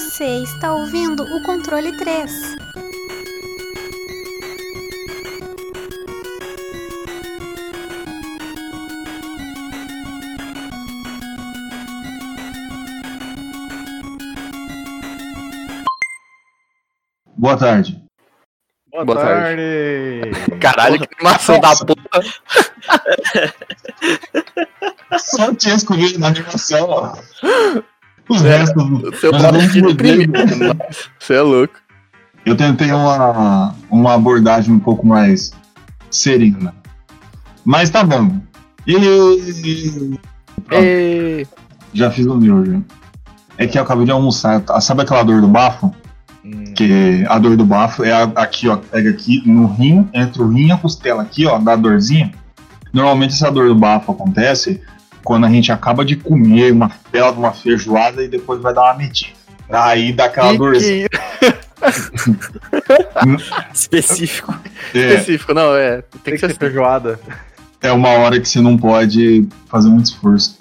Você está ouvindo o controle 3. Boa tarde. Boa, Boa tarde. Caralho, que animação da porra. Só tinha escolhido na animação, ó. Os É, restos. Seu nós deprimiu. Você é louco. Eu tentei uma, uma abordagem um pouco mais serena. Mas tá bom. E. Ei. Já fiz o meu, já. É que eu acabei de almoçar. tá? Sabe aquela dor do bafo? Hum, Que a dor do bafo é a- aqui, ó. Pega aqui no rim, entre o rim e a costela aqui, ó, dá dorzinha. Normalmente essa dor do bafo acontece quando a gente acaba de comer uma bela de uma feijoada e depois vai dar uma medida. Aí dá aquela Que dorzinha. Específico. É, Específico, não, é. Tem Tem que que ser ser feijoada. é uma hora que você não pode fazer muito esforço.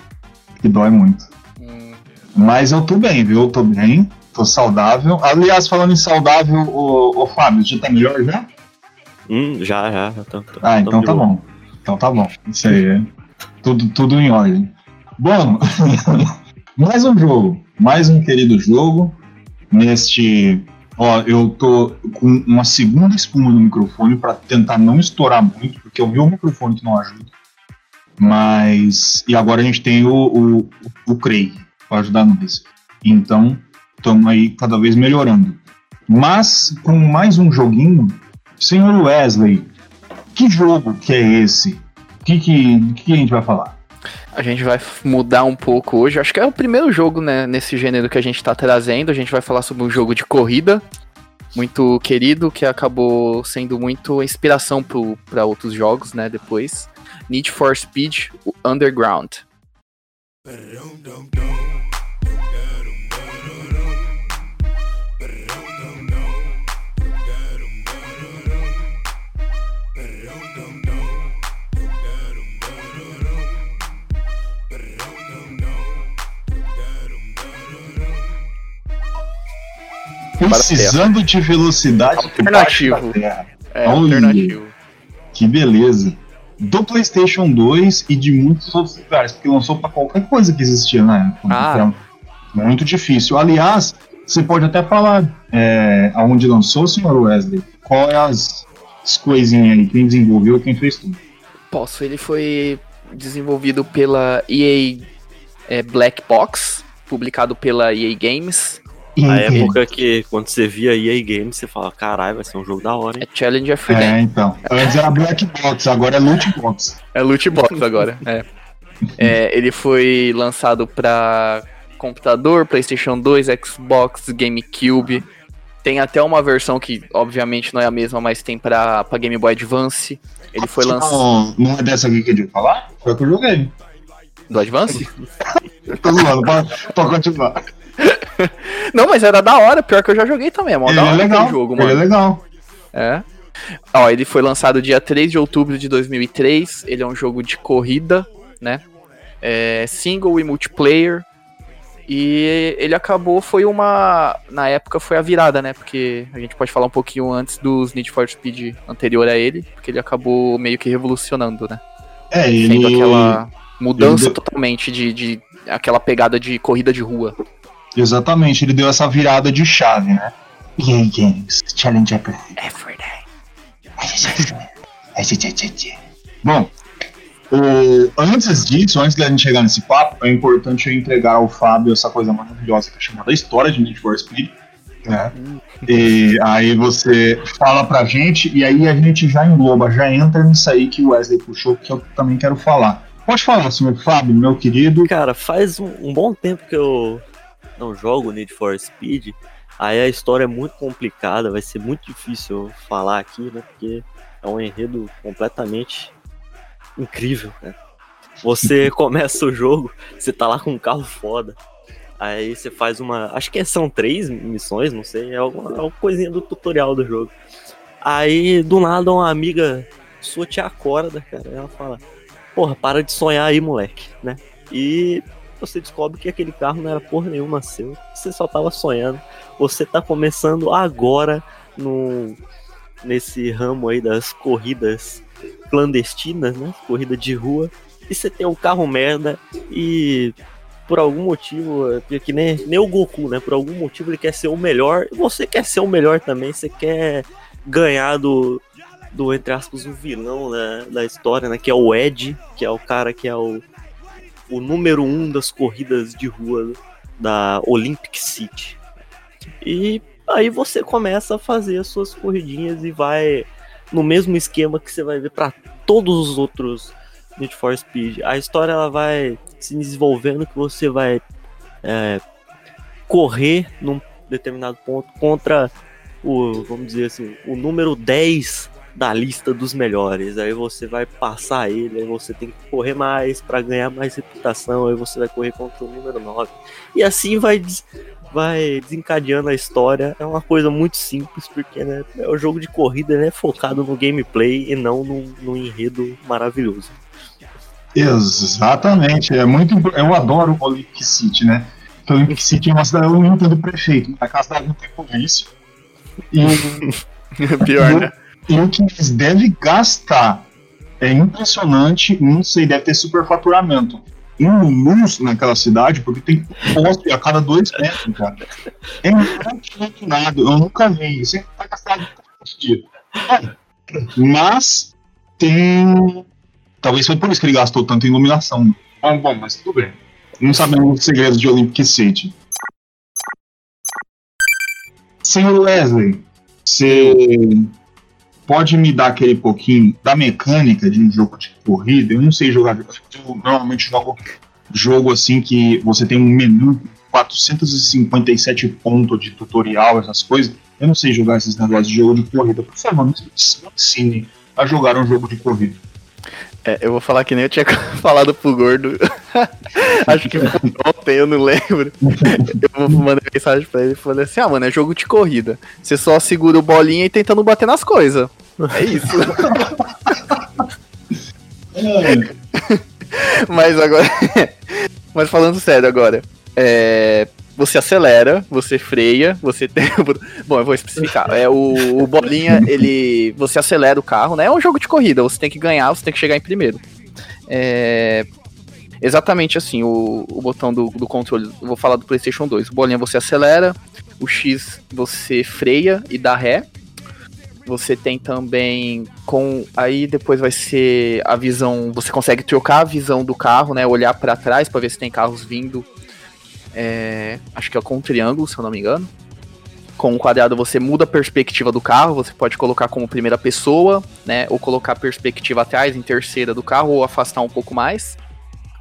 Que dói muito. Hum, Mas eu tô bem, viu? Eu tô bem, tô saudável. Aliás, falando em saudável, o, Fábio, já tá melhor já? Hum, já, já. já tô- tô- Ah, tô então tá bom. Então tá bom. Isso aí é tudo, tudo em ordem. Bom, mais um jogo. Mais um querido jogo. Neste. Ó, eu tô com uma segunda espuma no microfone pra tentar não estourar muito, porque é o meu microfone que não ajuda. Mas. E agora a gente tem o, o, o Craig pra ajudar nisso. Então, estamos aí cada vez melhorando. Mas, com mais um joguinho, senhor Wesley, que jogo que é esse? O que, que, que a gente vai falar? A gente vai mudar um pouco hoje. Acho que é o primeiro jogo, né, nesse gênero que a gente tá trazendo. A gente vai falar sobre um jogo de corrida muito querido, que acabou sendo muito inspiração para outros jogos, né, depois. Need for Speed o Underground. Precisando de velocidade Alternativo. É, Olha. alternativo. Que beleza. Do PlayStation 2 e de muitos outros lugares, porque lançou pra qualquer coisa que existia na época. Ah. Então, muito difícil. Aliás, você pode até falar é, aonde lançou, senhor Wesley. Qual é as, as coisinhas aí, quem desenvolveu, quem fez tudo. Posso, ele foi desenvolvido pela EA é, Black Box, publicado pela EA Games. A época que quando você via EA Games, você fala, caralho, vai ser um jogo da hora, É hein? Challenger Free É, então. Antes era Black Box, agora é Loot Box. É loot box agora. é. É, ele foi lançado para computador, PlayStation 2, Xbox, GameCube. Tem até uma versão que, obviamente, não é a mesma, mas tem pra, pra Game Boy Advance. Ele foi lançado. Não, não é dessa aqui que eu ia falar? Foi a que eu joguei. Do Advance? Tô zoando, pode, pode continuar. Não, mas era da hora. Pior que eu já joguei também. É mó da é hora legal, jogo, ele mano. é legal. É. Ó, ele foi lançado dia 3 de outubro de 2003. Ele é um jogo de corrida, né? É single e multiplayer. E ele acabou, foi uma. Na época foi a virada, né? Porque a gente pode falar um pouquinho antes dos Need for Speed anterior a ele. Porque ele acabou meio que revolucionando, né? É, ele... Sendo aquela mudança ele- totalmente de, de. aquela pegada de corrida de rua. Exatamente, ele deu essa virada de chave, né? EA Games, Challenge Perfect. Bom, o- antes disso, antes da gente chegar nesse papo, é importante eu entregar ao Fábio essa coisa maravilhosa que é chamada História de Need for Speed. Né? E aí você fala pra gente, e aí a gente já engloba, já entra nisso aí que o Wesley puxou, que eu também quero falar. Pode falar, senhor Fábio, meu querido. Cara, faz um, um bom tempo que eu não jogo Need for Speed. Aí a história é muito complicada, vai ser muito difícil falar aqui, né? Porque é um enredo completamente incrível, né? Você começa o jogo, você tá lá com um carro foda. Aí você faz uma. Acho que são três missões, não sei. É alguma, é alguma coisinha do tutorial do jogo. Aí do nada uma amiga sua te acorda, cara. Ela fala: Porra, para de sonhar aí, moleque, né? E você descobre que aquele carro não era porra nenhuma seu. Você só tava sonhando. Você tá começando agora no nesse ramo aí das corridas clandestinas, né? Corrida de rua. E você tem um carro merda e por algum motivo, é que nem, nem o Goku, né? Por algum motivo ele quer ser o melhor. E você quer ser o melhor também. Você quer ganhar do, do entre aspas, o vilão né, da história, né? Que é o Ed, que é o cara que é o, o número um das corridas de rua da Olympic City. E aí você começa a fazer as suas corridinhas e vai no mesmo esquema que você vai ver para todos os outros Need for Speed. A história ela vai se desenvolvendo que você vai é, correr num determinado ponto contra o, vamos dizer assim, o número 10 da lista dos melhores. Aí você vai passar ele, aí você tem que correr mais para ganhar mais reputação, aí você vai correr contra o número 9. E assim vai vai desencadeando a história. É uma coisa muito simples, porque né, é o jogo de corrida né, focado no gameplay e não no, no enredo maravilhoso. Exatamente, é muito Eu adoro o Olympic City, né? Porque o Olympic City é uma cidade, eu não entendo prefeito, a casa da não tem polícia. E, Pior, né? E o que eles devem gastar é impressionante, não sei, deve ter superfaturamento um luz naquela cidade, porque tem poste a cada dois metros, cara. É nada, eu nunca vi. Sempre tá gastado dia. Mas tem. Talvez foi por isso que ele gastou tanto em iluminação. Ah, bom, mas tudo bem. Não sabemos os segredos de Olympic City. Senhor Wesley, você pode me dar aquele pouquinho da mecânica de um jogo de corrida? Eu não sei jogar. Eu normalmente jogo jogo assim que você tem um menu 457 pontos de tutorial, essas coisas. Eu não sei jogar esses negócios de jogo de corrida. Por favor, me ensine a jogar um jogo de corrida. É, eu vou falar que nem eu tinha falado pro gordo. Acho que ontem, eu não lembro. Eu mandei mensagem pra ele e falei assim: ah, mano, é jogo de corrida. Você só segura o bolinha e tenta não bater nas coisas. É isso. Mas agora. Mas falando sério agora. É, você acelera, você freia, você tem. Bom, eu vou especificar. É, o, o bolinha, ele. Você acelera o carro, né? É um jogo de corrida, você tem que ganhar, você tem que chegar em primeiro. É, exatamente assim, o, o botão do, do controle. Vou falar do PlayStation 2. O bolinha você acelera, o X você freia e dá ré. Você tem também com aí depois vai ser a visão, você consegue trocar a visão do carro, né, olhar para trás para ver se tem carros vindo. É, acho que é com um triângulo, se eu não me engano. Com o um quadrado você muda a perspectiva do carro, você pode colocar como primeira pessoa, né, ou colocar a perspectiva atrás em terceira do carro ou afastar um pouco mais.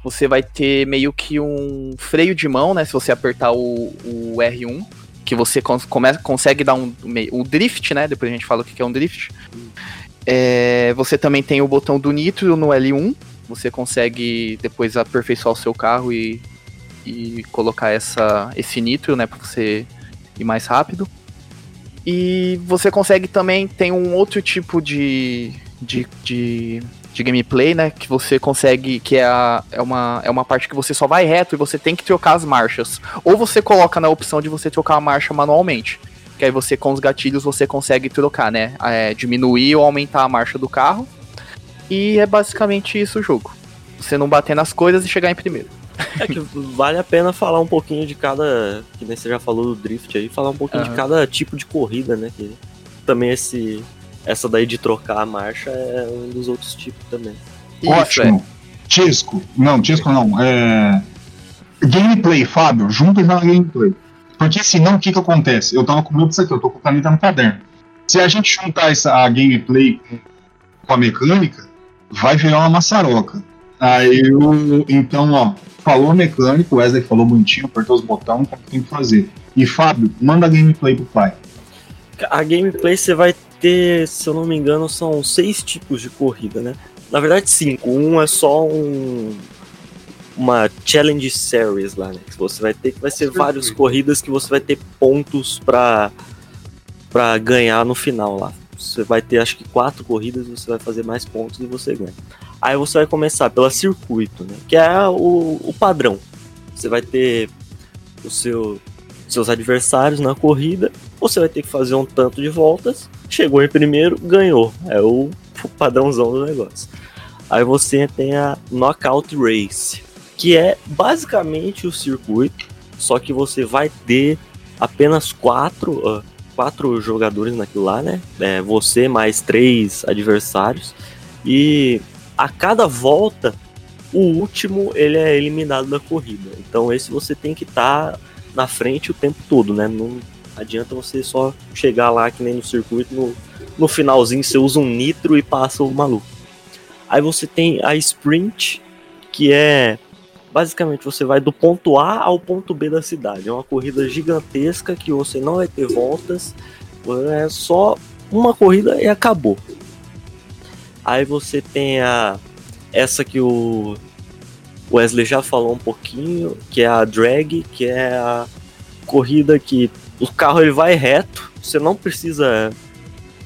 Você vai ter meio que um freio de mão, né, se você apertar o, o R1 que você consegue dar um, um drift, né? Depois a gente fala o que é um drift. É, você também tem o botão do nitro no L1. Você consegue depois aperfeiçoar o seu carro e, e colocar essa, esse nitro, né? Pra você ir mais rápido. E você consegue também, tem um outro tipo de, de, de de gameplay, né? Que você consegue. Que é, a, é, uma, é uma parte que você só vai reto e você tem que trocar as marchas. Ou você coloca na opção de você trocar a marcha manualmente. Que aí você, com os gatilhos, você consegue trocar, né? É, diminuir ou aumentar a marcha do carro. E é basicamente isso o jogo. Você não bater nas coisas e chegar em primeiro. É que vale a pena falar um pouquinho de cada. Que nem você já falou do drift aí, falar um pouquinho uhum. de cada tipo de corrida, né? Que também esse, essa daí de trocar a marcha é um dos outros tipos também. Ótimo. É. Tisco. Não, Tisco não. É... Gameplay, Fábio. Junto já na gameplay. Porque senão o que que acontece? Eu tava com medo disso aqui, eu tô com a caneta no caderno. Se a gente juntar essa, a gameplay com a mecânica, vai virar uma maçaroca. Aí eu, então, ó, falou mecânico, o Wesley falou bonitinho, apertou os botões, como tem que fazer. E Fábio, manda a gameplay pro pai. A gameplay você vai ter, se eu não me engano, são seis tipos de corrida, né? Na verdade, cinco. Um é só um uma challenge series lá, né? Que você vai ter que vai ser várias corridas que você vai ter pontos para para ganhar no final lá. Você vai ter acho que quatro corridas, você vai fazer mais pontos e você ganha. Aí você vai começar pela circuito, né? Que é o, o padrão. Você vai ter o seu, seus adversários na corrida, você vai ter que fazer um tanto de voltas, chegou em primeiro, ganhou. É o, padrãozão do negócio. Aí você tem a Knockout Race, que é basicamente o circuito, só que você vai ter apenas quatro, quatro jogadores naquilo lá, né? É, você mais três adversários. E a cada volta, o último ele é eliminado da corrida. Então esse você tem que estar tá na frente o tempo todo, né? Não adianta você só chegar lá que nem no circuito, no, no finalzinho você usa um nitro e passa o maluco. Aí você tem a sprint, que é basicamente você vai do ponto A ao ponto B da cidade. É uma corrida gigantesca que você não vai ter voltas, é só uma corrida e acabou. Aí você tem a essa que o Wesley já falou um pouquinho, que é a drag, que é a corrida que o carro ele vai reto, você não precisa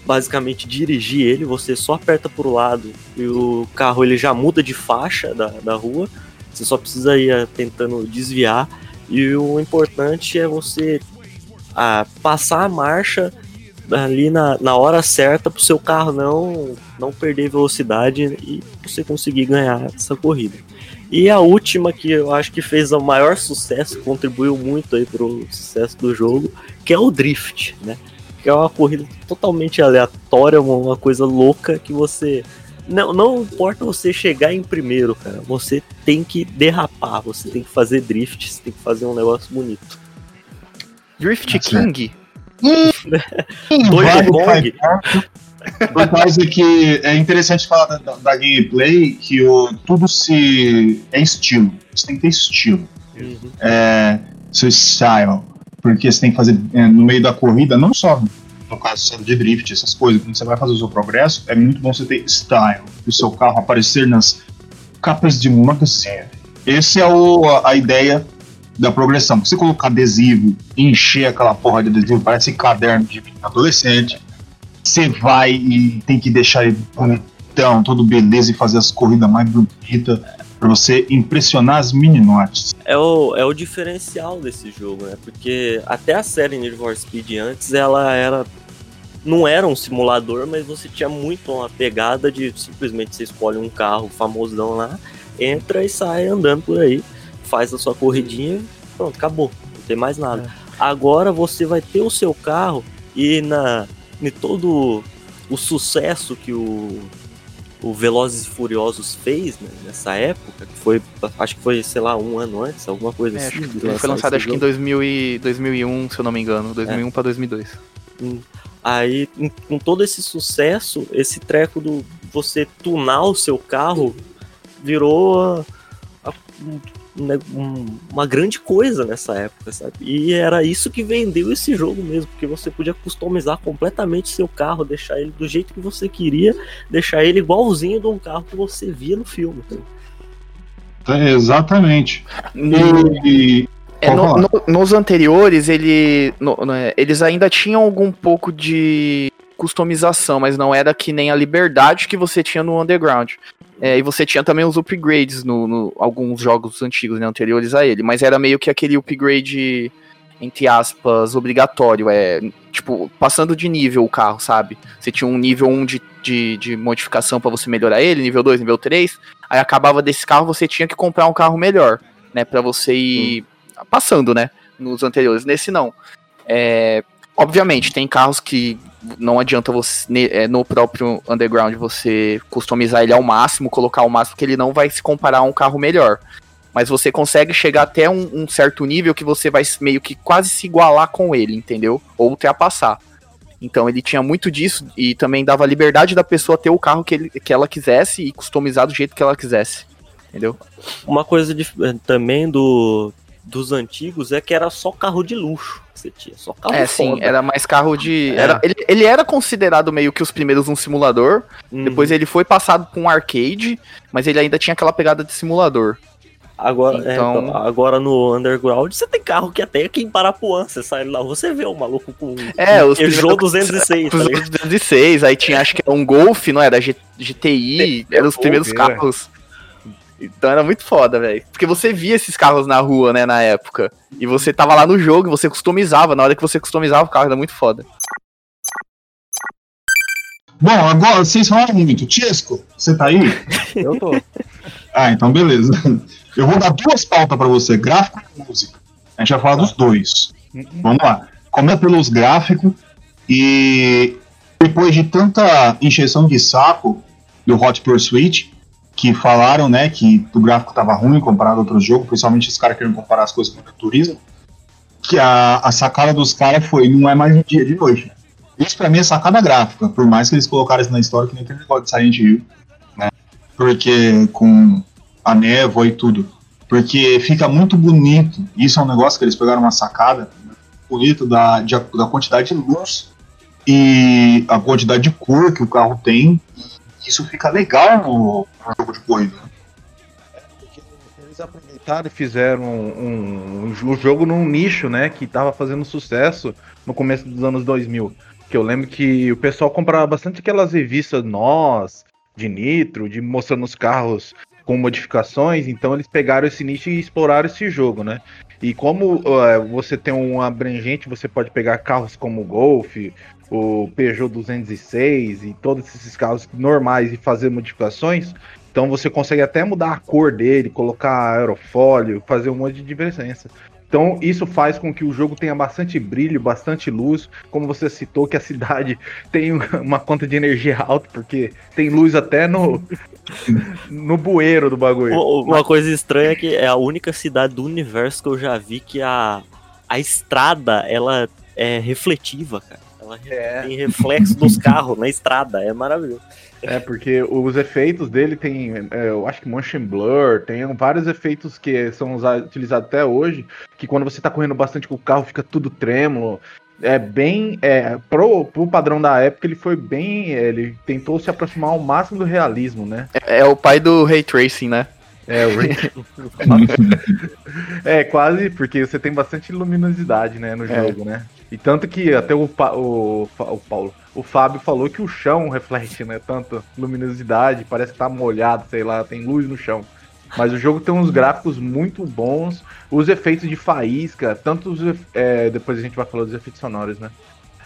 basicamente dirigir ele, você só aperta para o lado e o carro ele já muda de faixa da, da rua, você só precisa ir eh, tentando desviar e o importante é você ah, passar a marcha ali na, na hora certa para o seu carro não, não perder velocidade e você conseguir ganhar essa corrida. E a última que eu acho que fez o maior sucesso, contribuiu muito aí para o sucesso do jogo, que é o Drift, né? Que é uma corrida totalmente aleatória, uma coisa louca que você não, não importa você chegar em primeiro, cara. Você tem que derrapar, você tem que fazer drift, você tem que fazer um negócio bonito. Drift King? Dois Kong. Por causa que é interessante falar da, da, da gameplay que o, tudo se. é estilo. Você tem que ter estilo. Uhum. É, seu style. Porque você tem que fazer é, no meio da corrida, não só no caso de drift, essas coisas, quando você vai fazer o seu progresso, é muito bom você ter style. O seu carro aparecer nas capas de magazine. Essa é o, a, a ideia da progressão. Você colocar adesivo, encher aquela porra de adesivo, parece caderno de adolescente você vai e tem que deixar ele bonitão, todo beleza e fazer as corridas mais bonitas para você impressionar as mininotes. É o, é o diferencial desse jogo, né? Porque até a série Need for Speed antes, ela era não era um simulador, mas você tinha muito uma pegada de simplesmente você escolhe um carro famosão lá, entra e sai andando por aí, faz a sua corridinha, pronto, acabou, não tem mais nada. É. Agora você vai ter o seu carro e na de todo o sucesso que o, o Velozes e Furiosos fez né, nessa época, que foi, acho que foi, sei lá, um ano antes, alguma coisa é, assim. Ele foi lançado acho que em 2000 e, 2001, se eu não me engano, 2001 é. para 2002. Hum. Aí, com todo esse sucesso, esse treco do você tunar o seu carro virou a, a, uma grande coisa nessa época, sabe? E era isso que vendeu esse jogo mesmo, porque você podia customizar completamente seu carro, deixar ele do jeito que você queria, deixar ele igualzinho de um carro que você via no filme. Tá? É, exatamente. E, é, no, no, nos anteriores, ele, no, né, eles ainda tinham algum pouco de customização, mas não era que nem a liberdade que você tinha no Underground. É, e você tinha também os upgrades no, no, alguns jogos antigos, né, anteriores a ele, mas era meio que aquele upgrade, entre aspas, obrigatório. É, tipo, passando de nível o carro, sabe? Você tinha um nível 1 de, de, de modificação para você melhorar ele, nível 2, nível 3. Aí acabava desse carro, você tinha que comprar um carro melhor, né? para você ir hum. passando, né? Nos anteriores. Nesse não. É, obviamente, tem carros que não adianta você é, no próprio underground você customizar ele ao máximo, colocar ao máximo que ele não vai se comparar a um carro melhor. Mas você consegue chegar até um, um, certo nível que você vai meio que quase se igualar com ele, entendeu? Ou ultrapassar. Então ele tinha muito disso e também dava liberdade da pessoa ter o carro que, ele, que ela quisesse e customizar do jeito que ela quisesse. Entendeu? Uma coisa de, também do, dos antigos é que era só carro de luxo que você tinha. Só carro É, foda. sim, era mais carro de. É. Era, ele, ele era considerado meio que os primeiros um simulador. Uhum. Depois ele foi passado para um arcade, mas ele ainda tinha aquela pegada de simulador. Agora, então... É, então, agora no Underground você tem carro que até aqui em Parapuã, você sai lá, você vê o maluco com é, os Peugeot 206. Tá 206, aí tinha acho que era um Golf, não era? GTI, é, eram os primeiros carros. Então era muito foda, velho. Porque você via esses carros na rua, né, na época. E você tava lá no jogo e você customizava. Na hora que você customizava o carro, era muito foda. Bom, agora vocês falaram muito. Tiesco, você tá aí? Eu tô. Ah, então beleza. Eu vou dar duas pautas pra você, gráfico e música. A gente vai falar dos dois. Vamos lá. Começa pelos gráficos e depois de tanta encheção de saco do Hot Pursuit, que falaram, né, que o gráfico tava ruim comparado a outros jogos, principalmente os caras querendo comparar as coisas com o turismo, que a, a sacada dos caras foi, não é mais de dia de noite. Isso pra mim é sacada gráfica, por mais que eles colocaram isso na história, que nem aquele negócio de Silent Hill, né, porque com a névoa e tudo, porque fica muito bonito, isso é um negócio que eles pegaram uma sacada bonito da, de- da quantidade de luz e a quantidade de cor que o carro tem, isso fica legal no, no jogo de corrida. Eles aproveitaram e fizeram um, um, um jogo num nicho, né? Que tava fazendo sucesso no começo dos anos 2000. Que eu lembro que o pessoal comprava bastante aquelas revistas Nós, de Nitro, de mostrando os carros com modificações. Então eles pegaram esse nicho e exploraram esse jogo, né? E como eh, você tem um abrangente, você pode pegar carros como Golf, o Peugeot 206 e todos esses carros normais e fazer modificações. Então você consegue até mudar a cor dele, colocar aerofólio, fazer um monte de diferença. Então isso faz com que o jogo tenha bastante brilho, bastante luz. Como você citou que a cidade tem uma conta de energia alta, porque tem luz até no, no bueiro do bagulho. Uma coisa estranha é que é a única cidade do universo que eu já vi que a, a estrada, ela é refletiva, cara. Ela É, tem reflexo dos carros na estrada, é maravilhoso. é, porque os efeitos dele tem, é, eu acho que motion blur, tem vários efeitos que são usa- utilizados até hoje, que quando você tá correndo bastante com o carro fica tudo trêmulo. É bem. É, pro, pro padrão da época, ele foi bem. é, Ele tentou se aproximar ao máximo do realismo, né? É, é o pai do Ray Tracing, né? É, o Ray- é, quase, porque você tem bastante luminosidade, né, no É. jogo, né? E tanto que até o, Pa- o, o Paulo, o Fábio falou que o chão reflete, né? Tanto luminosidade, parece que tá molhado, sei lá, tem luz no chão. Mas o jogo tem uns gráficos muito bons, os efeitos de faísca, tanto os, é, depois a gente vai falar dos efeitos sonoros, né?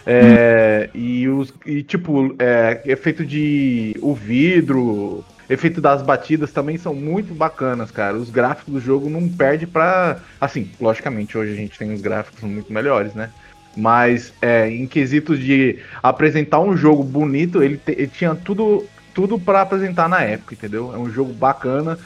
É, e, os, e tipo, é, efeito de o vidro, efeito das batidas também são muito bacanas, cara. Os gráficos do jogo não perde pra. Assim, logicamente, hoje a gente tem uns gráficos muito melhores, né? Mas é, em quesitos de apresentar um jogo bonito, ele, te- ele tinha tudo, tudo para apresentar na época, entendeu? É um jogo bacana,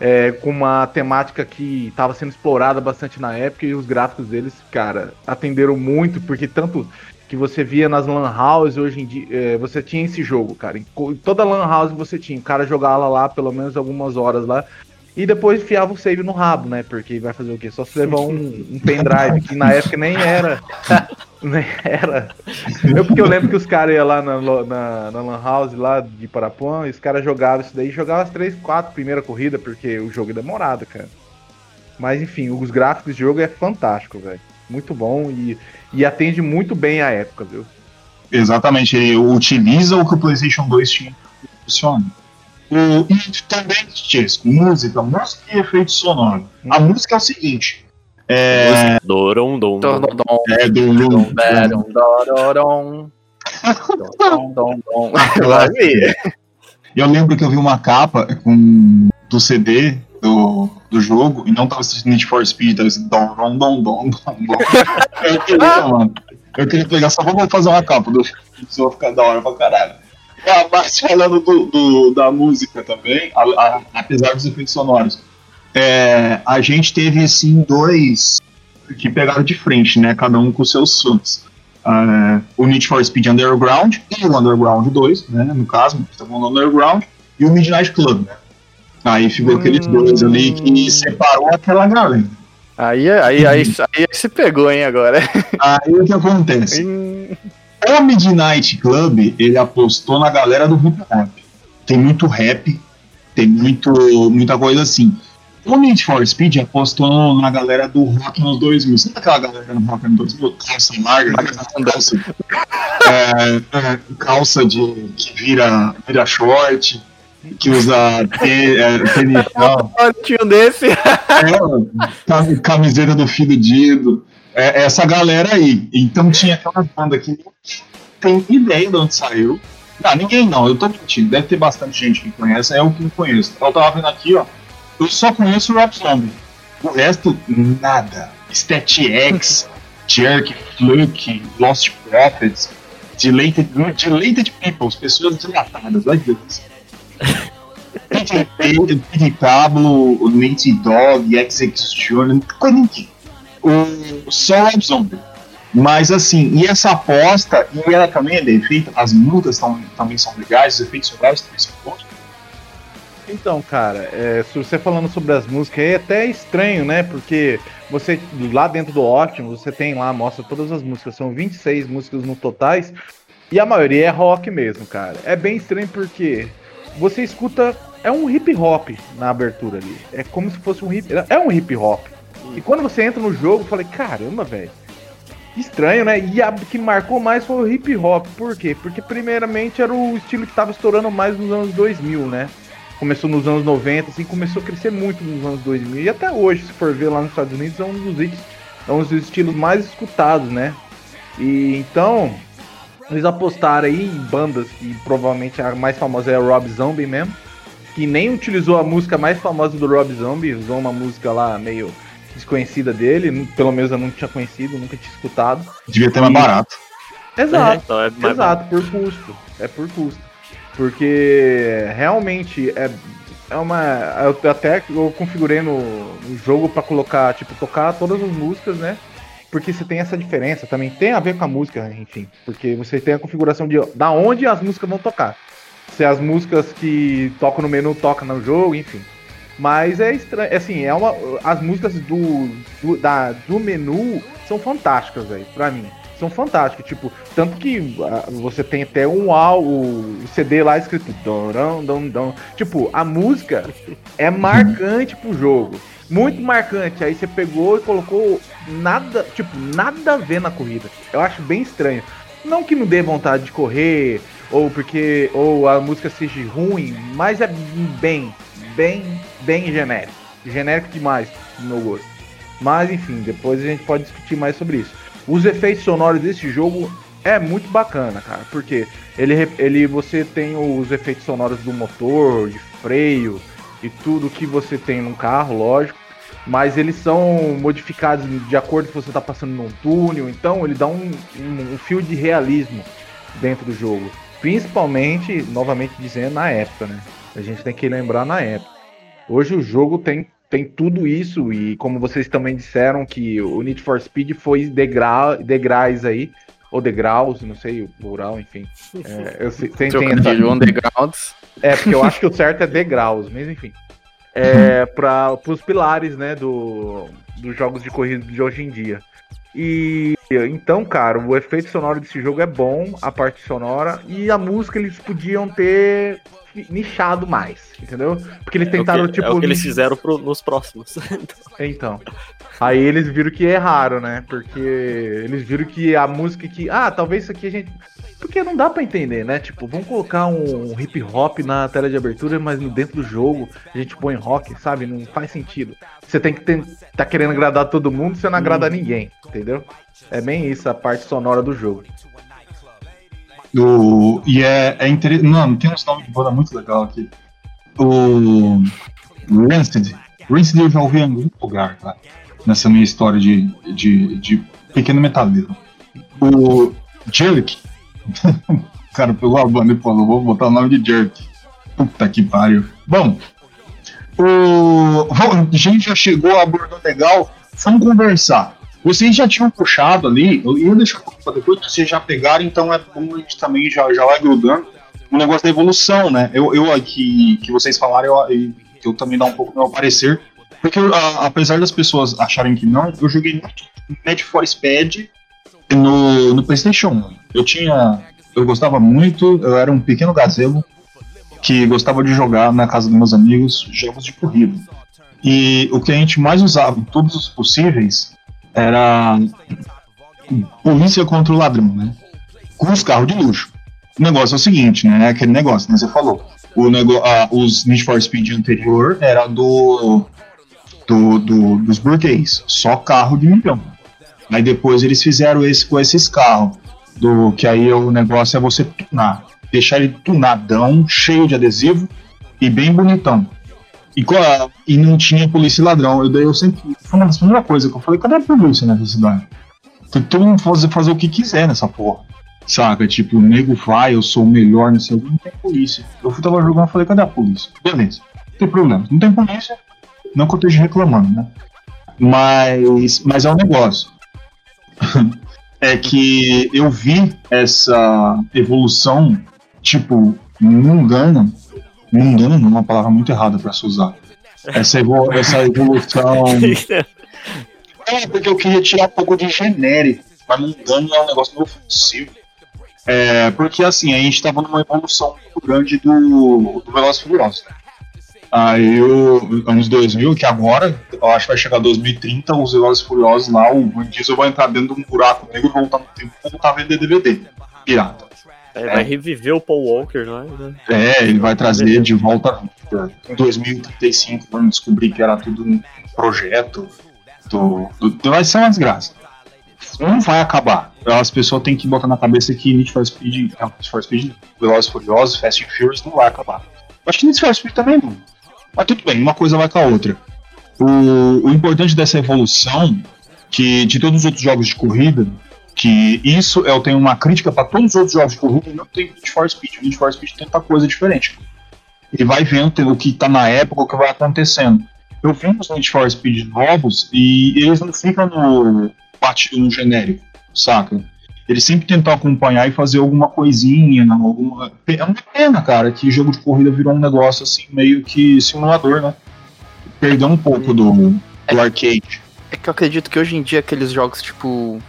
é, com uma temática que estava sendo explorada bastante na época e os gráficos deles, cara, atenderam muito, porque tanto que você via nas lan house hoje em dia, é, você tinha esse jogo, cara. Em toda lan house você tinha, o cara jogava lá pelo menos algumas horas lá. E depois enfiava o save no rabo, né? Porque vai fazer o quê? Só se levar um, um pendrive, que na época nem era. nem era. Eu porque eu lembro que os caras iam lá na, na, na Lan House lá de Parapuã, e os caras jogavam isso daí, jogavam as três, quatro primeiras corridas, porque o jogo é demorado, cara. Mas enfim, os gráficos do jogo é fantástico, velho. Muito bom e, e atende muito bem a época, viu? Exatamente, ele utiliza o que o PlayStation 2 tinha funciona. O, e também, Chesco, música, música e efeito sonoro. A música é o seguinte: é, Dorom, dom, é do dom, Lu- dom, dom, dom. Dom, dom, dom. Vai ver. Eu lembro que eu vi uma capa com, do CD do, do jogo e não tava assistindo Need for Speed, tava assim, dom, dom, dom, dom, dom, dom. Eu queria, mano. Eu queria pegar, só vamos fazer uma capa do isso vai ficar da hora pra caralho. E a parte falando do, do- da música também, a- a- apesar dos efeitos sonoros. É, a gente teve assim dois que pegaram de frente, né? Cada um com seus fãs. Ah, o Need for Speed Underground e o Underground 2, né? No caso, estamos falando do Underground, e o Midnight Club, né? Aí ficou aqueles dois ali que separou aquela galera. Aí, aí, aí, aí se pegou, hein, agora. Aí o que acontece? O Midnight Club, ele apostou na galera do hip hop. Tem muito rap, tem muito, muita coisa assim. O Need for Speed apostou na galera do rock nos 2000. Sabe aquela galera do rock nos 2000? Calça larga, calça, é, é, calça de, que vira, vira short. que usa é, tênis. Tinha um desse. É, cam- camiseta do filho Dido. É, essa galera aí. Então tinha aquela banda que ninguém tem ideia de onde saiu. Não, ninguém não, eu tô mentindo. Deve ter bastante gente que conhece, é o que eu conheço. Eu tava vendo aqui, ó. Eu só conheço o Rob Zombie. O resto, nada. Stat Jerk, Fluke, Lost Prophets, Delated, delated Peoples, pessoas dilatadas, olha Deus. P.D. Pablo, Nate Dog, XX Junior, coisa ninguém. O Rob Zombie. Mas assim, e essa aposta, e ela também é bem feita, as músicas tão, também são legais, os efeitos sonoros também são bons. Então, cara, é, você falando sobre as músicas é até estranho, né? Porque você, lá dentro do Optimus, você tem lá, mostra todas as músicas, são 26 músicas no totais, e a maioria é rock mesmo, cara. É bem estranho porque você escuta, é um hip hop na abertura ali. É como se fosse um hip, é um hip hop. E quando você entra no jogo, eu falei, caramba, velho. Estranho, né? E a que marcou mais foi o hip hop. Por quê? Porque primeiramente era o estilo que tava estourando mais nos anos 2000, né? Começou nos anos 90, assim, começou a crescer muito nos anos 2000. E até hoje, se for ver lá nos Estados Unidos, é um dos, hits- é um dos estilos mais escutados, né? E então, eles apostaram aí em bandas que provavelmente a mais famosa é a Rob Zombie mesmo. Que nem utilizou a música mais famosa do Rob Zombie, usou uma música lá meio desconhecida dele, pelo menos eu não tinha conhecido, nunca tinha escutado. Devia ter mais E- barato. Exato. É, então é mais Exato, por custo. É por custo. Porque realmente é, é uma. Eu até eu configurei no, no jogo pra colocar, tipo, tocar todas as músicas, né? Porque você tem essa diferença também. Tem a ver com a música, enfim. Porque você tem a configuração de da onde as músicas vão tocar. Se as músicas que tocam no menu tocam no jogo, enfim. Mas é estranho, assim, é uma, as músicas do, do, da, do menu são fantásticas, velho, pra mim. São fantásticas, tipo, tanto que ah, você tem até um o CD lá escrito dorão, dom, dom. Tipo, a música é marcante pro jogo. Muito marcante. Aí você pegou e colocou nada, tipo, nada a ver na corrida. Eu acho bem estranho. Não que não dê vontade de correr, ou porque ou a música seja ruim, mas é bem, bem, bem genérico. Genérico demais no meu gosto. Mas enfim, depois a gente pode discutir mais sobre isso. Os efeitos sonoros desse jogo é muito bacana, cara, porque ele, ele você tem os efeitos sonoros do motor, de freio e tudo que você tem num carro, lógico, mas eles são modificados de acordo com se você tá passando num túnel, então ele dá um, um, um fio de realismo dentro do jogo. Principalmente, novamente dizendo, na época, né? A gente tem que lembrar na época. Hoje o jogo tem, tem tudo isso, e como vocês também disseram que o Need for Speed foi degrau, degraus aí, ou degraus, não sei, o plural, enfim. É, eu sei, tem, tem essa- undergrounds. é, porque eu acho que o certo é degraus, mas enfim. É, para os pilares, né, do, dos jogos de corrida de hoje em dia. E então, cara, o efeito sonoro desse jogo é bom, a parte sonora, e a música eles podiam ter nichado mais, entendeu? Porque eles É o que- tentaram, é tipo. o que eles nichar- fizeram pro- nos próximos. então. Aí eles viram que erraram, né? Porque eles viram que a música que. Ah, talvez isso aqui a gente. Porque não dá pra entender, né? Tipo, vamos colocar um hip hop na tela de abertura, mas no dentro do jogo a gente põe rock, sabe? Não faz sentido. Você tem que ter, tá querendo agradar todo mundo, você não agrada ninguém, entendeu? É bem isso, a parte sonora do jogo. O, e é, é interessante. Mano, tem uns nomes de banda muito legal aqui. O Rancid. Rancid eu já ouvi em algum lugar, cara. Nessa minha história de, de, de pequeno metaleiro. O Jerk. cara pegou a banda e falou: vou botar o nome de Jerk. Puta que pariu. Bom, o, a gente já chegou, abordou legal. Vamos conversar. Vocês já tinham puxado ali, eu ia deixar pra depois, vocês já pegaram, então é bom a gente também já, já vai grudando o negócio da evolução, né? Eu, eu aqui, que vocês falaram, eu, eu, eu também dar um pouco meu parecer, porque a- apesar das pessoas acharem que não, eu joguei muito Need for Speed no, no PlayStation 1. Eu tinha, eu gostava muito, eu era um pequeno gazelo que gostava de jogar na casa dos meus amigos jogos de corrida. E o que a gente mais usava em todos os possíveis era polícia contra o ladrão, né? Com os carros de luxo. O negócio é o seguinte, né? É aquele negócio, né? Você falou. O nego ah, os Need for Speed anterior era do, do, do dos burguês, só carro de milhão. Aí depois eles fizeram esse com esses carros, do que aí o negócio é você tunar, deixar ele tunadão, cheio de adesivo e bem bonitão. E, e não tinha polícia e ladrão. Eu, daí eu sempre. Foi uma das primeiras coisas que eu falei: cadê a polícia nessa cidade? Tem todo mundo fazer, fazer o que quiser nessa porra. Saca? Tipo, o nego vai, eu sou o melhor, não sei não tem polícia. Eu fui tava jogando e falei: cadê a polícia? Beleza, não tem problema. Não tem polícia, não que eu esteja reclamando, né? Mas, mas é um negócio. é que eu vi essa evolução, tipo, mundana. Mundana não é uma palavra muito errada pra se usar. Essa, evol essa evolução. É, porque eu queria tirar um pouco de genérico. Mas mundano é um negócio meio ofensivo. É, porque assim, a gente tava numa evolução muito grande do, do Velozes Furiosos. né? Aí, eu, anos 2000, que agora, eu acho que vai chegar 2030, os Velozes Furiosos lá, o Vin Diesel vai entrar dentro de um buraco negro e voltar no tempo e voltar a vender DVD. Pirata. É, vai reviver o Paul Walker, não é? É, ele vai trazer de volta. Em 2035, vamos descobrir que era tudo um projeto. Do, do, vai ser uma desgraça. Não vai acabar. As pessoas têm que botar na cabeça que Need for Speed, não, Need for Speed, Velozes Furiosos, Fast and Furious não vai acabar. Eu acho que Need for Speed também não. Mas tudo bem, uma coisa vai com a outra. O, o importante dessa evolução, que de todos os outros jogos de corrida, que isso eu tenho uma crítica para todos os outros jogos de corrida e não tem Need for Speed. O Need for Speed tem tanta coisa diferente. Ele vai vendo o que tá na época, o que vai acontecendo. Eu vi os Need for Speed novos e eles não ficam no, no genérico, saca? Eles sempre tentam acompanhar e fazer alguma coisinha, alguma... É uma pena, cara, que jogo de corrida virou um negócio assim, meio que simulador, né? Perdeu um pouco do, do arcade. É que eu acredito que hoje em dia aqueles jogos tipo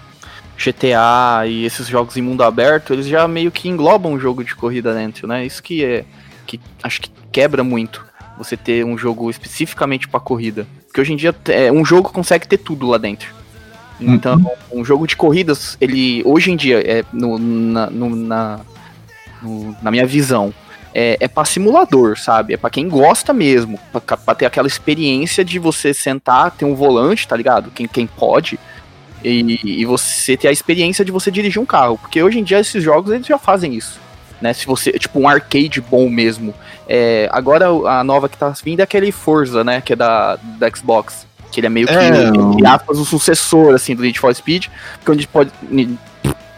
GTA e esses jogos em mundo aberto, eles já meio que englobam o jogo de corrida dentro, né? Isso que é que acho que quebra muito você ter um jogo especificamente pra corrida. Porque hoje em dia é, um jogo consegue ter tudo lá dentro. Então, um jogo de corridas, ele hoje em dia é no, na, no- na, no- na minha visão, é, é para simulador, sabe? É pra quem gosta mesmo, pra, pra ter aquela experiência de você sentar, ter um volante, tá ligado? Quem, quem pode. E, e você ter a experiência de você dirigir um carro. Porque hoje em dia esses jogos eles já fazem isso. Né? Se você. Tipo, um arcade bom mesmo. É, agora a nova que tá vindo é aquele Forza, né? Que é da, da Xbox. Que ele é meio que, É, entre aspas, o sucessor, assim, do Need for Speed. Porque o Need for, Need,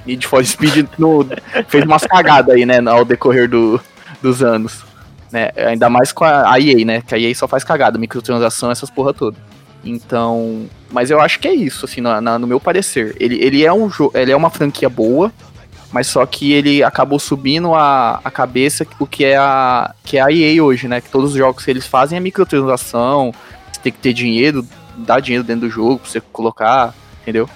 Need for Speed no- fez umas cagadas aí, né? Ao decorrer do, dos anos. Né? Ainda mais com a, a EA, né? Que a EA só faz cagada, microtransação, essas porra toda. Então. Mas eu acho que é isso, assim, na- na- no meu parecer. Ele, ele, é um ele é uma franquia boa, mas só que ele acabou subindo a, a cabeça o que é a, que é a EA hoje, né? Que todos os jogos que eles fazem é microtransação, você tem que ter dinheiro, dar dinheiro dentro do jogo pra você colocar, entendeu?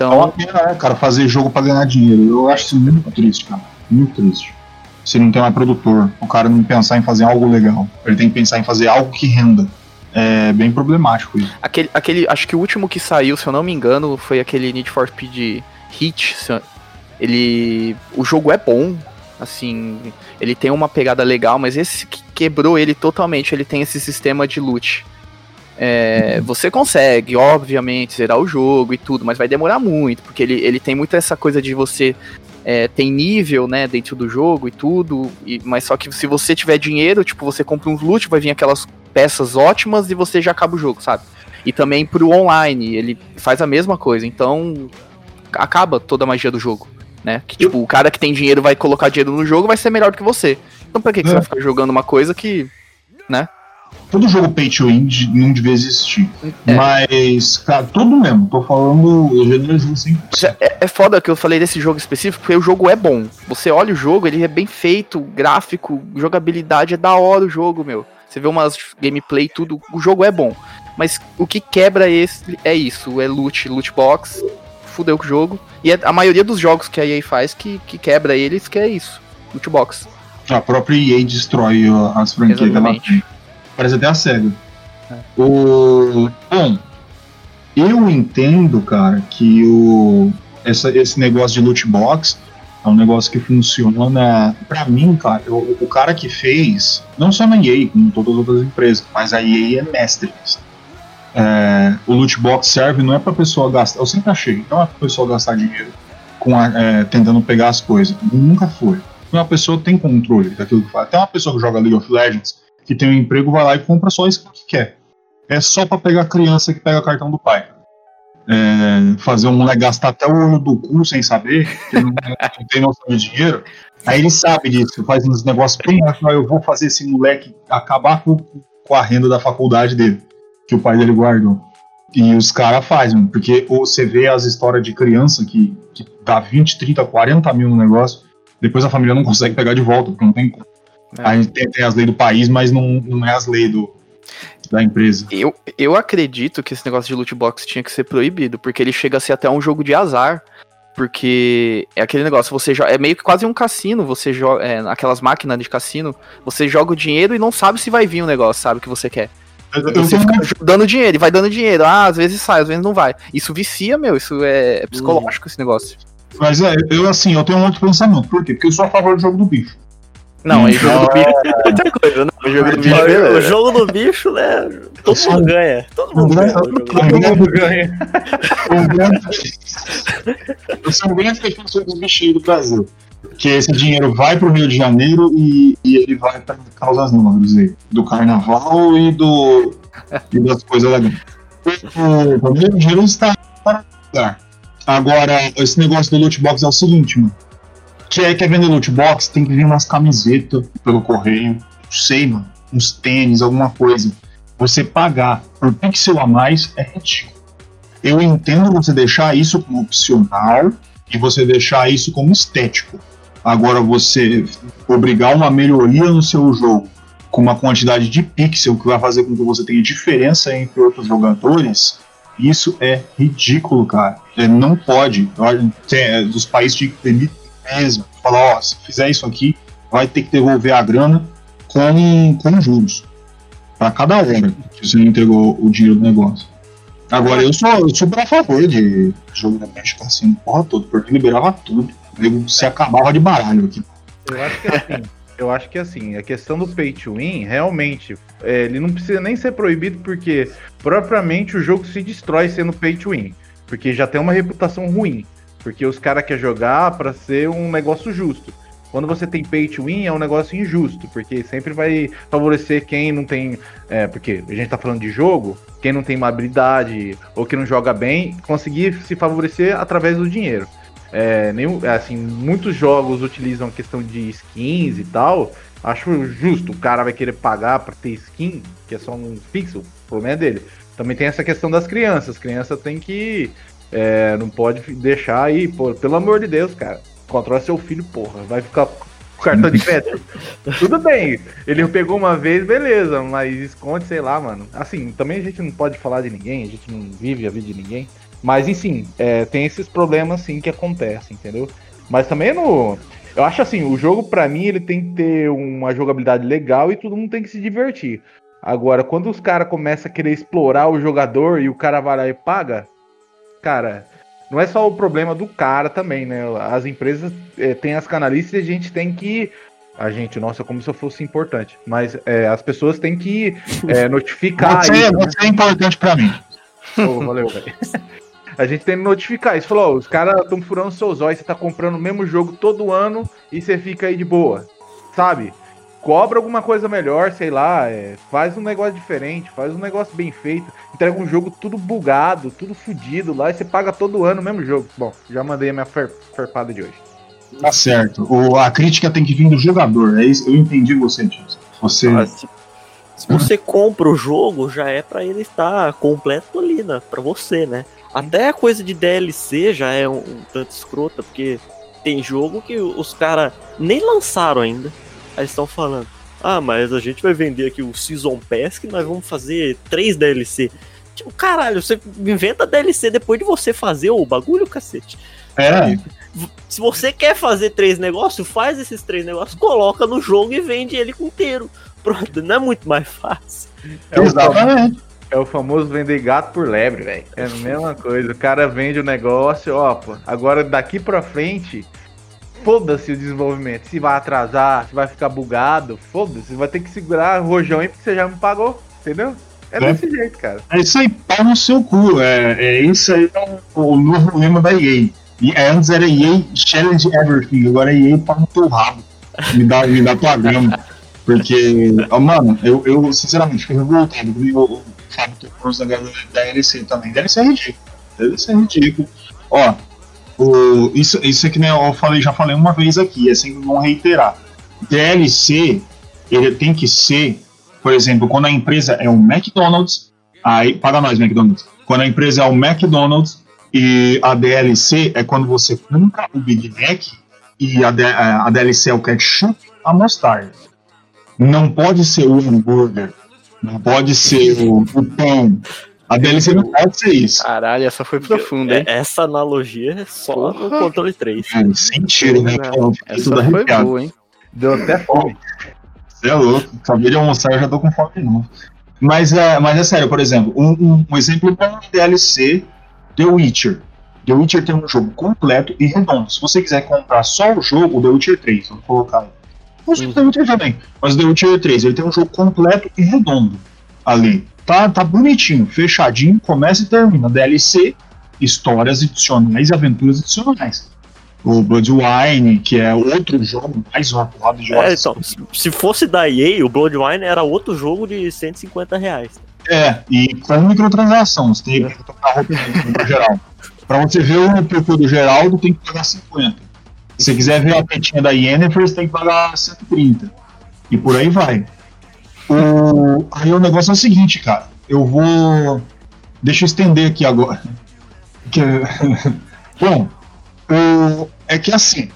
É uma Então, pena, né, cara, fazer jogo pra ganhar dinheiro. Eu acho isso muito triste, cara. Muito triste. Se não tem mais produtor, o cara não pensar em fazer algo legal. Ele tem que pensar em fazer algo que renda. É bem problemático isso. aquele, aquele. Acho que o último que saiu, se eu não me engano, foi aquele Need for Speed Hit. Ele. O jogo é bom. Assim, ele tem uma pegada legal, mas esse que quebrou ele totalmente. Ele tem esse sistema de loot. É, você consegue, obviamente, zerar o jogo e tudo, mas vai demorar muito, porque ele, ele tem muito essa coisa de você é, tem nível, né, dentro do jogo e tudo, e, mas só que se você tiver dinheiro, tipo, você compra uns loot, vai vir aquelas peças ótimas e você já acaba o jogo, sabe? E também pro online, ele faz a mesma coisa, então acaba toda a magia do jogo, né? Que tipo, o cara que tem dinheiro vai colocar dinheiro no jogo vai ser melhor do que você. Então pra que, que você É. vai ficar jogando uma coisa que. Todo jogo pay to win não devia existir. É. Mas, cara, tudo mesmo. Tô falando, eu generalizo assim. É, é foda que eu falei desse jogo específico, porque o jogo é bom. Você olha o jogo, ele é bem feito, gráfico, jogabilidade, é da hora o jogo, meu. Você vê umas gameplay e tudo, o jogo é bom. Mas o que quebra esse é isso, é loot, loot box, fudeu com o jogo. E é a maioria dos jogos que a EA faz que, que quebra eles, que é isso, loot box. A própria EA destrói as franquias ela Exatamente. tem. Parece até a SEGA. É. O... Bom, eu entendo, cara, que o... Essa, esse negócio de loot box É um negócio que funciona. Pra mim, cara, o, o cara que fez, não só na EA, como todas as outras empresas, mas a EA é mestre. É, o loot box serve não é pra pessoa gastar. Eu sempre achei, não é pra pessoa gastar dinheiro com a, é, tentando pegar as coisas. Nunca foi. Uma pessoa tem controle daquilo que faz. Até uma pessoa que joga League of Legends, que tem um emprego, vai lá e compra só isso que quer. É só pra pegar a criança que pega cartão do pai é, fazer um moleque gastar até o olho do cu sem saber, que não, não tem noção de dinheiro. Aí ele sabe disso, faz uns negócios bem, eu vou fazer esse moleque acabar com, com a renda da faculdade dele, que o pai dele guardou. E os caras fazem, porque você vê as histórias de criança que, que dá 20, 30, 40 mil no negócio, depois a família não consegue pegar de volta, porque não tem como. É. A gente tem, tem, as leis do país, mas não, não é as leis do, da empresa. Eu, eu acredito que esse negócio de loot box tinha que ser proibido, porque ele chega a ser até um jogo de azar. Porque é aquele negócio, você joga, é meio que quase um cassino, você joga, é, aquelas máquinas de cassino, você joga o dinheiro e não sabe se vai vir o um negócio, sabe, que você quer. Você fica dando dinheiro e vai dando dinheiro. Ah, às vezes sai, às vezes não vai. Isso vicia, meu, isso é, é psicológico esse negócio. Mas é, eu assim, eu tenho um outro pensamento. Por quê? Porque eu sou a favor do jogo do bicho. Não, aí jogo do bicho é outra coisa, não. O jogo do bicho, é o jogo do bicho, né? Todo mundo ganha. Todo mundo ganha. Todo mundo ganha. Eu sou um grande defensor dos bichinhos do Brasil. Que esse dinheiro vai para o Rio de Janeiro e, e ele vai para causas nobres aí. Do carnaval e, do, e das coisas legais. O, o dinheiro está para lugar. Agora, esse negócio do loot box é o seguinte, mano Quer, quer vender loot box? Tem que vir umas camisetas pelo correio. Não sei, mano. Uns tênis, alguma coisa. Você pagar por pixel a mais é ridículo. Eu entendo você deixar isso como opcional e você deixar isso como estético. Agora, você obrigar uma melhoria no seu jogo com uma quantidade de pixel que vai fazer com que você tenha diferença entre outros jogadores, isso é ridículo, cara. É, não pode. Tem, dos países de mesmo, falar, ó, se fizer isso aqui, vai ter que devolver a grana com, com juros. Para cada hora que você não entregou o dinheiro do negócio. Agora, eu sou, eu sou a favor de jogo da México assim, porra todo, porque liberava tudo. Eu, se acabava de baralho aqui. Eu acho que assim, eu acho que assim, a questão do pay to win, realmente, é, ele não precisa nem ser proibido, porque propriamente o jogo se destrói sendo pay to win. Porque já tem uma reputação ruim. Porque os caras querem jogar para ser um negócio justo. Quando você tem pay to win, é um negócio injusto, porque sempre vai favorecer quem não tem. É, porque a gente tá falando de jogo, quem não tem uma habilidade ou que não joga bem, conseguir se favorecer através do dinheiro. É, nenhum, assim, muitos jogos utilizam a questão de skins e tal. Acho justo, o cara vai querer pagar para ter skin, que é só um pixel, o problema é dele. Também tem essa questão das crianças. As crianças têm que é, não pode deixar aí, pô, pelo amor de Deus, cara. Controla seu filho, porra. Vai ficar com cartão de crédito. Tudo bem. Ele pegou uma vez, beleza, mas esconde, sei lá, mano. Assim, também a gente não pode falar de ninguém, a gente não vive a vida de ninguém. Mas, enfim, é, tem esses problemas, sim, que acontecem, entendeu? Mas também no. Eu acho assim, o jogo, para mim, ele tem que ter uma jogabilidade legal e todo mundo tem que se divertir. Agora, quando os caras começam a querer explorar o jogador e o cara vai lá e paga, cara, não é só o problema do cara também, né? As empresas é, têm as canalistas e a gente tem que. A gente, nossa, como se eu fosse importante. Mas é, as pessoas têm que é, notificar. Você, isso, né? você né? é importante para mim. Oh, valeu, velho. A gente tem que notificar isso. Falou, os caras estão furando seus olhos, você tá comprando o mesmo jogo todo ano e você fica aí de boa. Sabe? Cobra alguma coisa melhor, sei lá, é, faz um negócio diferente, faz um negócio bem feito, entrega um jogo tudo bugado, tudo fodido lá e você paga todo ano o mesmo jogo. Bom, já mandei a minha fer, ferpada de hoje. Tá certo. O, a crítica tem que vir do jogador, é isso? Eu entendi você, Tio. Você. Ah, se, se, você compra o jogo, já é para ele estar completo ali, né? Pra você, né? Até a coisa de DLC já é um, um tanto escrota, porque tem jogo que os caras nem lançaram ainda. Aí estão falando, ah, mas a gente vai vender aqui o Season Pass que nós vamos fazer três DLC. Tipo, caralho, você inventa DLC depois de você fazer o bagulho, cacete. É. Se você quer fazer três negócios, faz esses três negócios, coloca no jogo e vende ele inteiro. Pronto, não é muito mais fácil. É Exatamente. É o famoso vender gato por lebre, velho. É a mesma coisa. O cara vende o negócio, ó, pô, agora daqui pra frente foda-se o desenvolvimento. Se vai atrasar, se vai ficar bugado, foda-se. Vai ter que segurar o rojão aí porque você já me pagou, entendeu? É, É. desse jeito, cara. É isso aí, pau no seu cu. É, é isso aí é o, o novo lema da EA. E antes era EA Challenge Everything, agora é EA pau no teu rabo. Me dá, me dá tua grama. Porque, ó, mano, eu, eu sinceramente fiquei revoltado. E o Fábio tocou da galera da DLC também. DLC é ridículo. DLC é ridículo. Ó, o, isso, isso é que nem eu falei, já falei uma vez aqui, é sempre bom reiterar. DLC, ele tem que ser, por exemplo, quando a empresa é um McDonald's, aí, paga nós, McDonald's. Quando a empresa é o McDonald's e a DLC é quando você compra o Big Mac e a, a DLC é o ketchup, a mostarda. Não pode ser o hambúrguer, não pode ser o, o pão. A DLC não pode ser isso. Caralho, essa foi profunda, hein? Essa analogia é só no controle 3. É, sentido, né? Pô, eu fiquei Essa foi arrepiado. boa, hein? Deu até fome. Você é louco. Acabei de almoçar e já tô com fome de novo. Mas é, mas é sério, por exemplo, um, um, um exemplo bom de DLC The Witcher. The Witcher tem um jogo completo e redondo. Se você quiser comprar só o jogo, o The Witcher 3, vou colocar aí. O The Witcher também, mas o The Witcher 3, ele tem um jogo completo e redondo ali. Tá, tá bonitinho, fechadinho, começa e termina. DLC, histórias adicionais e aventuras adicionais. O Bloodwine, que é outro jogo, mais uma porrada de É, horas. então, se- se fosse da EA, o Bloodwine era outro jogo de 150 reais. É, e com microtransação, você tem que tocar rapidinho pra geral. Pra você ver o perfil do Geraldo, tem que pagar 50. Se você quiser ver a petinha da Yennefer, você tem que pagar 130. E por aí vai. O... Aí o negócio é o seguinte, cara. Eu vou. Deixa eu estender aqui agora. Que... Bom, o... é que assim.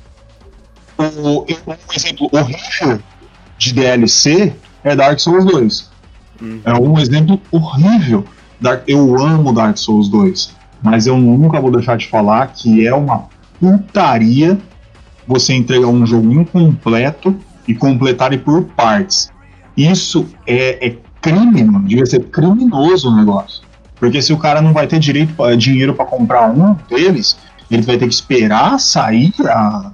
O... Um exemplo horrível de DLC é Dark Souls 2. É um exemplo horrível. Dark- Eu amo Dark Souls 2, mas eu nunca vou deixar de falar que é uma putaria você entregar um jogo incompleto e completar ele por partes. Isso é, é crime, mano. Devia ser criminoso o negócio. Porque se o cara não vai ter direito pra, dinheiro para comprar um deles, ele vai ter que esperar sair a,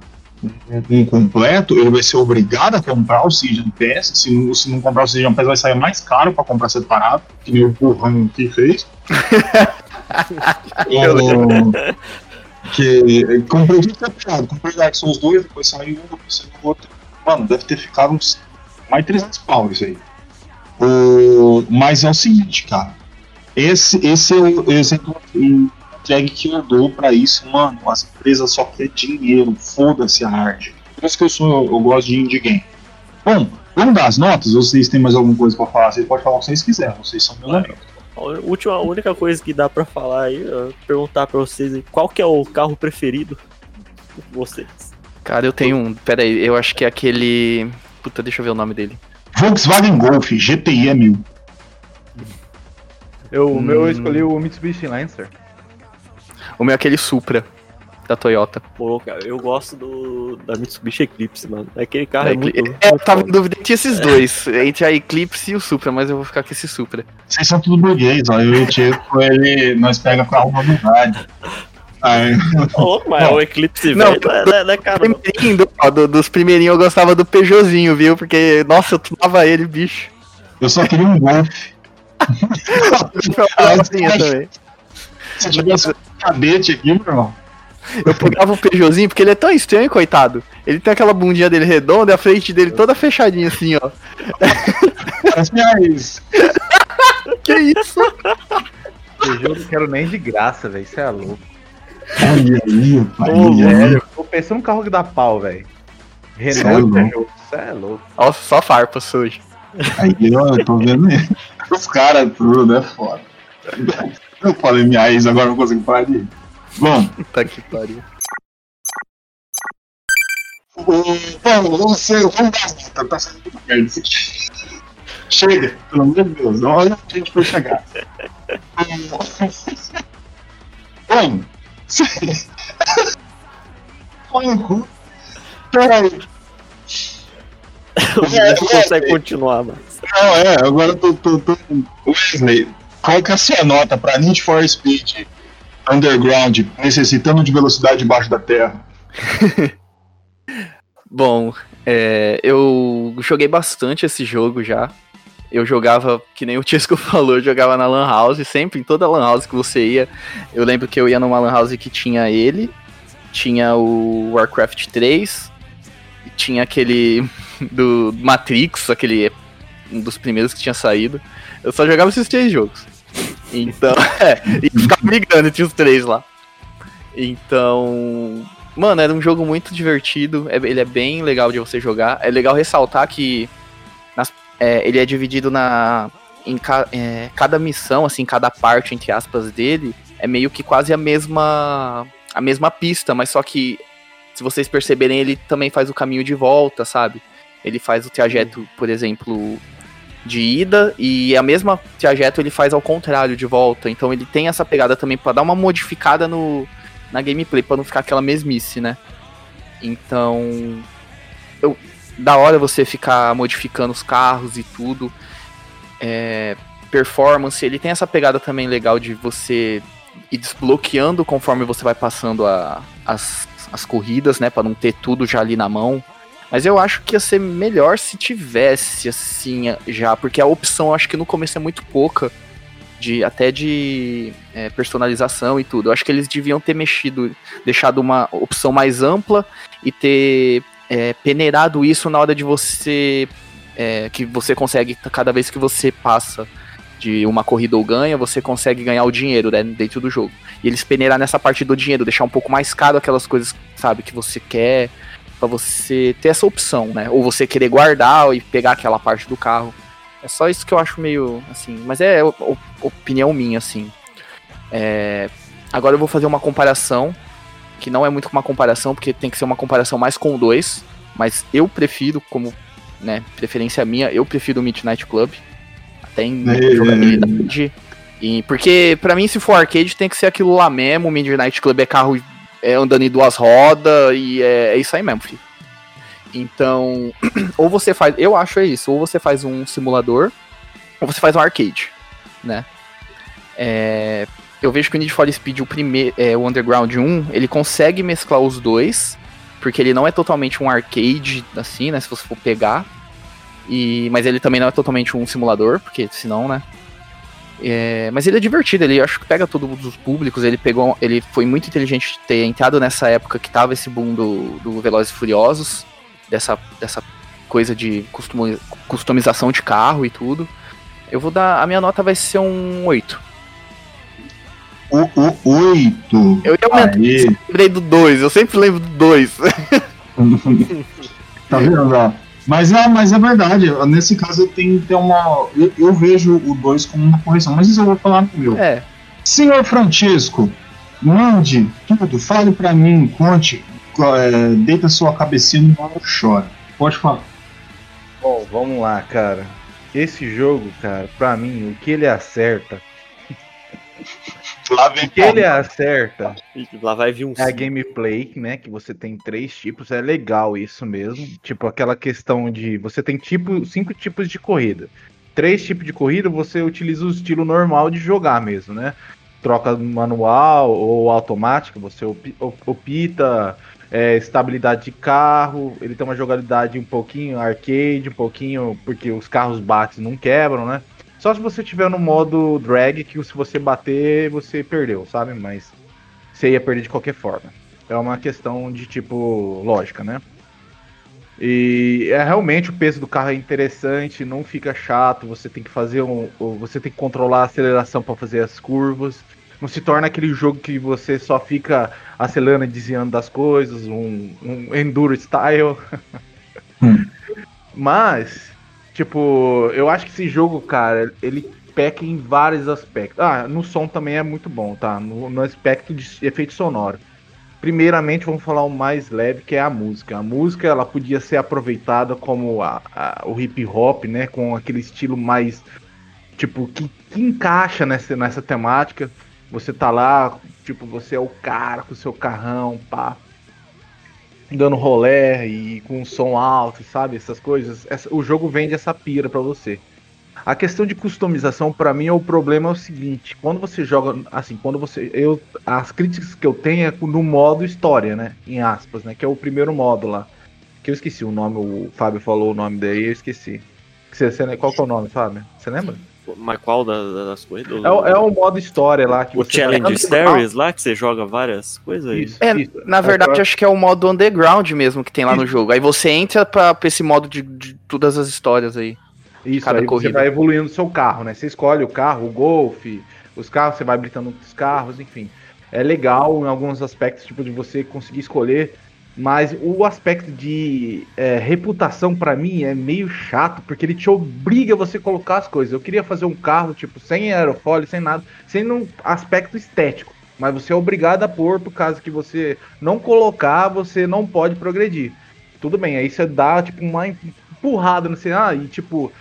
um completo, ele vai ser obrigado a comprar o Season Pass. Se, não- se não comprar o Season Pass, vai sair mais caro para comprar separado, que nem o burrão que fez. O- que comprei tudo separado, comprei Dark Souls 2, depois saiu um, depois saiu outro. Mano, deve ter ficado uns mais 300 pau isso aí. O, mas é o seguinte, cara. Esse, esse é o exemplo entregue que eu dou pra isso, mano. As empresas só querem dinheiro, foda-se a arte. Por isso que eu sou, eu gosto de indie game. Bom, vamos dar as notas? Ou vocês têm mais alguma coisa pra falar? Vocês podem falar o que vocês quiserem, vocês são meus amigos. A última, a única coisa que dá pra falar aí, é perguntar pra vocês aí, qual que é o carro preferido de vocês? Cara, eu tenho um. Pera aí, eu acho que é aquele. Puta, deixa eu ver o nome dele. Volkswagen Golf GTI é mil. Eu, O meu eu Hum. escolhi o Mitsubishi Lancer. O meu é aquele Supra da Toyota. Pô, cara, eu gosto do da Mitsubishi Eclipse, mano. Aquele carro é, É, muito. é, eu tava em dúvida entre esses dois, entre a Eclipse e o Supra, mas eu vou ficar com esse Supra. Vocês são tudo burguês, ó. Eu e o Tieco, ele, nós pega com a novidade. Ô, mas Não. o Eclipse Não, velho não é, não é- é. Primeirinho, do- ó, do- dos primeirinhos eu gostava do Peugeotzinho, viu? Porque, nossa, eu tomava ele, bicho. eu só queria um Golf. Peugeotzinho também. Se tivesse um cadete aqui, meu irmão. Eu pegava o Peugeotzinho porque ele é tão estranho, coitado. Ele tem aquela bundinha dele redonda e a frente dele toda fechadinha assim, ó. Parece mais. Que isso? Eu não quero nem de graça, velho. Isso é louco. Olha aí, pai. Ô, Sério, tô pensando num carro que dá pau, velho. Sério, Renault. Isso é louco. Nossa, só farpa sujo. Aí ó, eu tô vendo ele. Os caras tudo, é foda. Eu falei minha ex, agora eu não consigo parar de rir. Bom, Puta que pariu. o, bom, você, vamos dar notas, tá saindo muito merda. Chega, pelo amor de Deus, olha onde a gente foi chegar. Bom, Olha o cu. Peraí. Não consegue continuar, mano. Não, é, agora eu tô, tô, tô. Wesley, qual que é a sua nota pra Need for Speed Underground necessitando de velocidade debaixo da terra? Bom, é, eu joguei bastante esse jogo já. Eu jogava, que nem o Tisco falou, eu jogava na Lan House, sempre, em toda Lan House que você ia. Eu lembro que eu ia numa Lan House que tinha ele, tinha o Warcraft 3, tinha aquele do Matrix, aquele um dos primeiros que tinha saído. Eu só jogava esses três jogos. Então, é, e ficava brigando entre os três lá. Então, mano, era um jogo muito divertido. É, ele é bem legal de você jogar. É legal ressaltar que nas, é, ele é dividido na em ca, é, cada missão, assim, cada parte entre aspas dele é meio que quase a mesma a mesma pista, mas só que se vocês perceberem ele também faz o caminho de volta, sabe? Ele faz o trajeto, por exemplo, de ida e a mesma trajeto ele faz ao contrário de volta. Então ele tem essa pegada também para dar uma modificada no na gameplay para não ficar aquela mesmice, né? Então, eu, da hora você ficar modificando os carros e tudo. É, performance, ele tem essa pegada também legal de você ir desbloqueando conforme você vai passando a, as, as corridas, né? Para não ter tudo já ali na mão. Mas eu acho que ia ser melhor se tivesse, assim, já, porque a opção acho que no começo é muito pouca de até de é, personalização e tudo. Eu acho que eles deviam ter mexido, deixado uma opção mais ampla e ter é, peneirado isso na hora de você é, que você consegue cada vez que você passa de uma corrida ou ganha, você consegue ganhar o dinheiro né, dentro do jogo. E eles peneirar nessa parte do dinheiro, deixar um pouco mais caro aquelas coisas, sabe, que você quer, para você ter essa opção, né? Ou você querer guardar e pegar aquela parte do carro. É só isso que eu acho meio assim, mas é opinião minha assim. É, agora eu vou fazer uma comparação que não é muito uma comparação porque tem que ser uma comparação mais com o 2, mas eu prefiro como, né, preferência minha, eu prefiro o Midnight Club até em é, jogabilidade. E porque para mim se for arcade tem que ser aquilo lá mesmo, o Midnight Club é carro é, andando em duas rodas e é, é isso aí mesmo, filho. Então, ou você faz, eu acho é isso, ou você faz um simulador, ou você faz um arcade, né? É, eu vejo que o Need for Speed, o primeiro, é, o Underground 1, ele consegue mesclar os dois, porque ele não é totalmente um arcade, assim, né, se você for pegar, e, mas ele também não é totalmente um simulador, porque senão, né, é, mas ele é divertido, ele acho que pega todos os públicos, ele pegou, ele foi muito inteligente ter entrado nessa época que tava esse boom do, do Velozes e Furiosos, dessa, dessa coisa de customização de carro e tudo. Eu vou dar. A minha nota vai ser um 8. O, o 8. Eu realmente lembrei do 2, eu sempre lembro do 2. tá vendo? Ó? Mas, é, mas é verdade, nesse caso tem, tem uma. Eu, eu vejo o 2 como uma correção, mas isso eu vou falar no meu. É. Senhor Francisco, mande tudo, fale para mim, conte é, deita sua cabecinha no mar chora. Pode falar. Bom, vamos lá, cara. Esse jogo, cara, pra mim, o que ele acerta. Lá vem que ele acerta. Lá vai vir um. É a gameplay, né? Que você tem três tipos. É legal isso mesmo. Tipo, aquela questão de. Você tem tipo cinco tipos de corrida. Três tipos de corrida, você utiliza o estilo normal de jogar mesmo, né? Troca manual ou automática, você opta é, estabilidade de carro, ele tem uma jogabilidade um pouquinho arcade, um pouquinho porque os carros batem não quebram, né? Só se você tiver no modo drag, que se você bater, você perdeu, sabe? Mas você ia perder de qualquer forma. É uma questão de tipo lógica, né? E é realmente o peso do carro é interessante, não fica chato, você tem que fazer um. Você tem que controlar a aceleração para fazer as curvas não se torna aquele jogo que você só fica acelerando e desviando das coisas, um, um enduro style. Hum. Mas, tipo, eu acho que esse jogo, cara, ele peca em vários aspectos. Ah, no som também é muito bom, tá? No, no aspecto de efeito sonoro. Primeiramente, vamos falar o mais leve, que é a música. A música, ela podia ser aproveitada como a, a, o hip hop, né? Com aquele estilo mais, tipo, que, que encaixa nessa, nessa temática. Você tá lá, tipo, você é o cara com o seu carrão, pá, dando rolé e com som alto, sabe? Essas coisas. Essa, o jogo vende essa pira para você. A questão de customização, para mim, é o problema é o seguinte: quando você joga, assim, quando você. Eu, as críticas que eu tenho é no modo história, né? Em aspas, né? Que é o primeiro modo lá. Que eu esqueci o nome, o Fábio falou o nome daí, eu esqueci. Você, você, qual que é o nome, Fábio? Você lembra? Mas qual da- das coisas? É, o- é o modo história lá que O você Challenge Stories lá, que você joga várias coisas aí. Isso, É, isso. na verdade, Agora- acho que é o modo underground mesmo que tem lá no jogo. Aí você entra pra, pra esse modo de, de todas as histórias aí. Isso, cada aí corrida. você vai evoluindo o seu carro, né? Você escolhe o carro, o Golf, os carros, você vai habilitando os carros, enfim. É legal em alguns aspectos, tipo, de você conseguir escolher, mas o aspecto de é, reputação, pra mim, é meio chato, porque ele te obriga a você colocar as coisas. Eu queria fazer um carro, tipo, sem aerofólio, sem nada, sem um aspecto estético. Mas você é obrigado a pôr, por causa que você não colocar, você não pode progredir. Tudo bem, aí você dá, tipo, uma empurrada no ah, e tipo,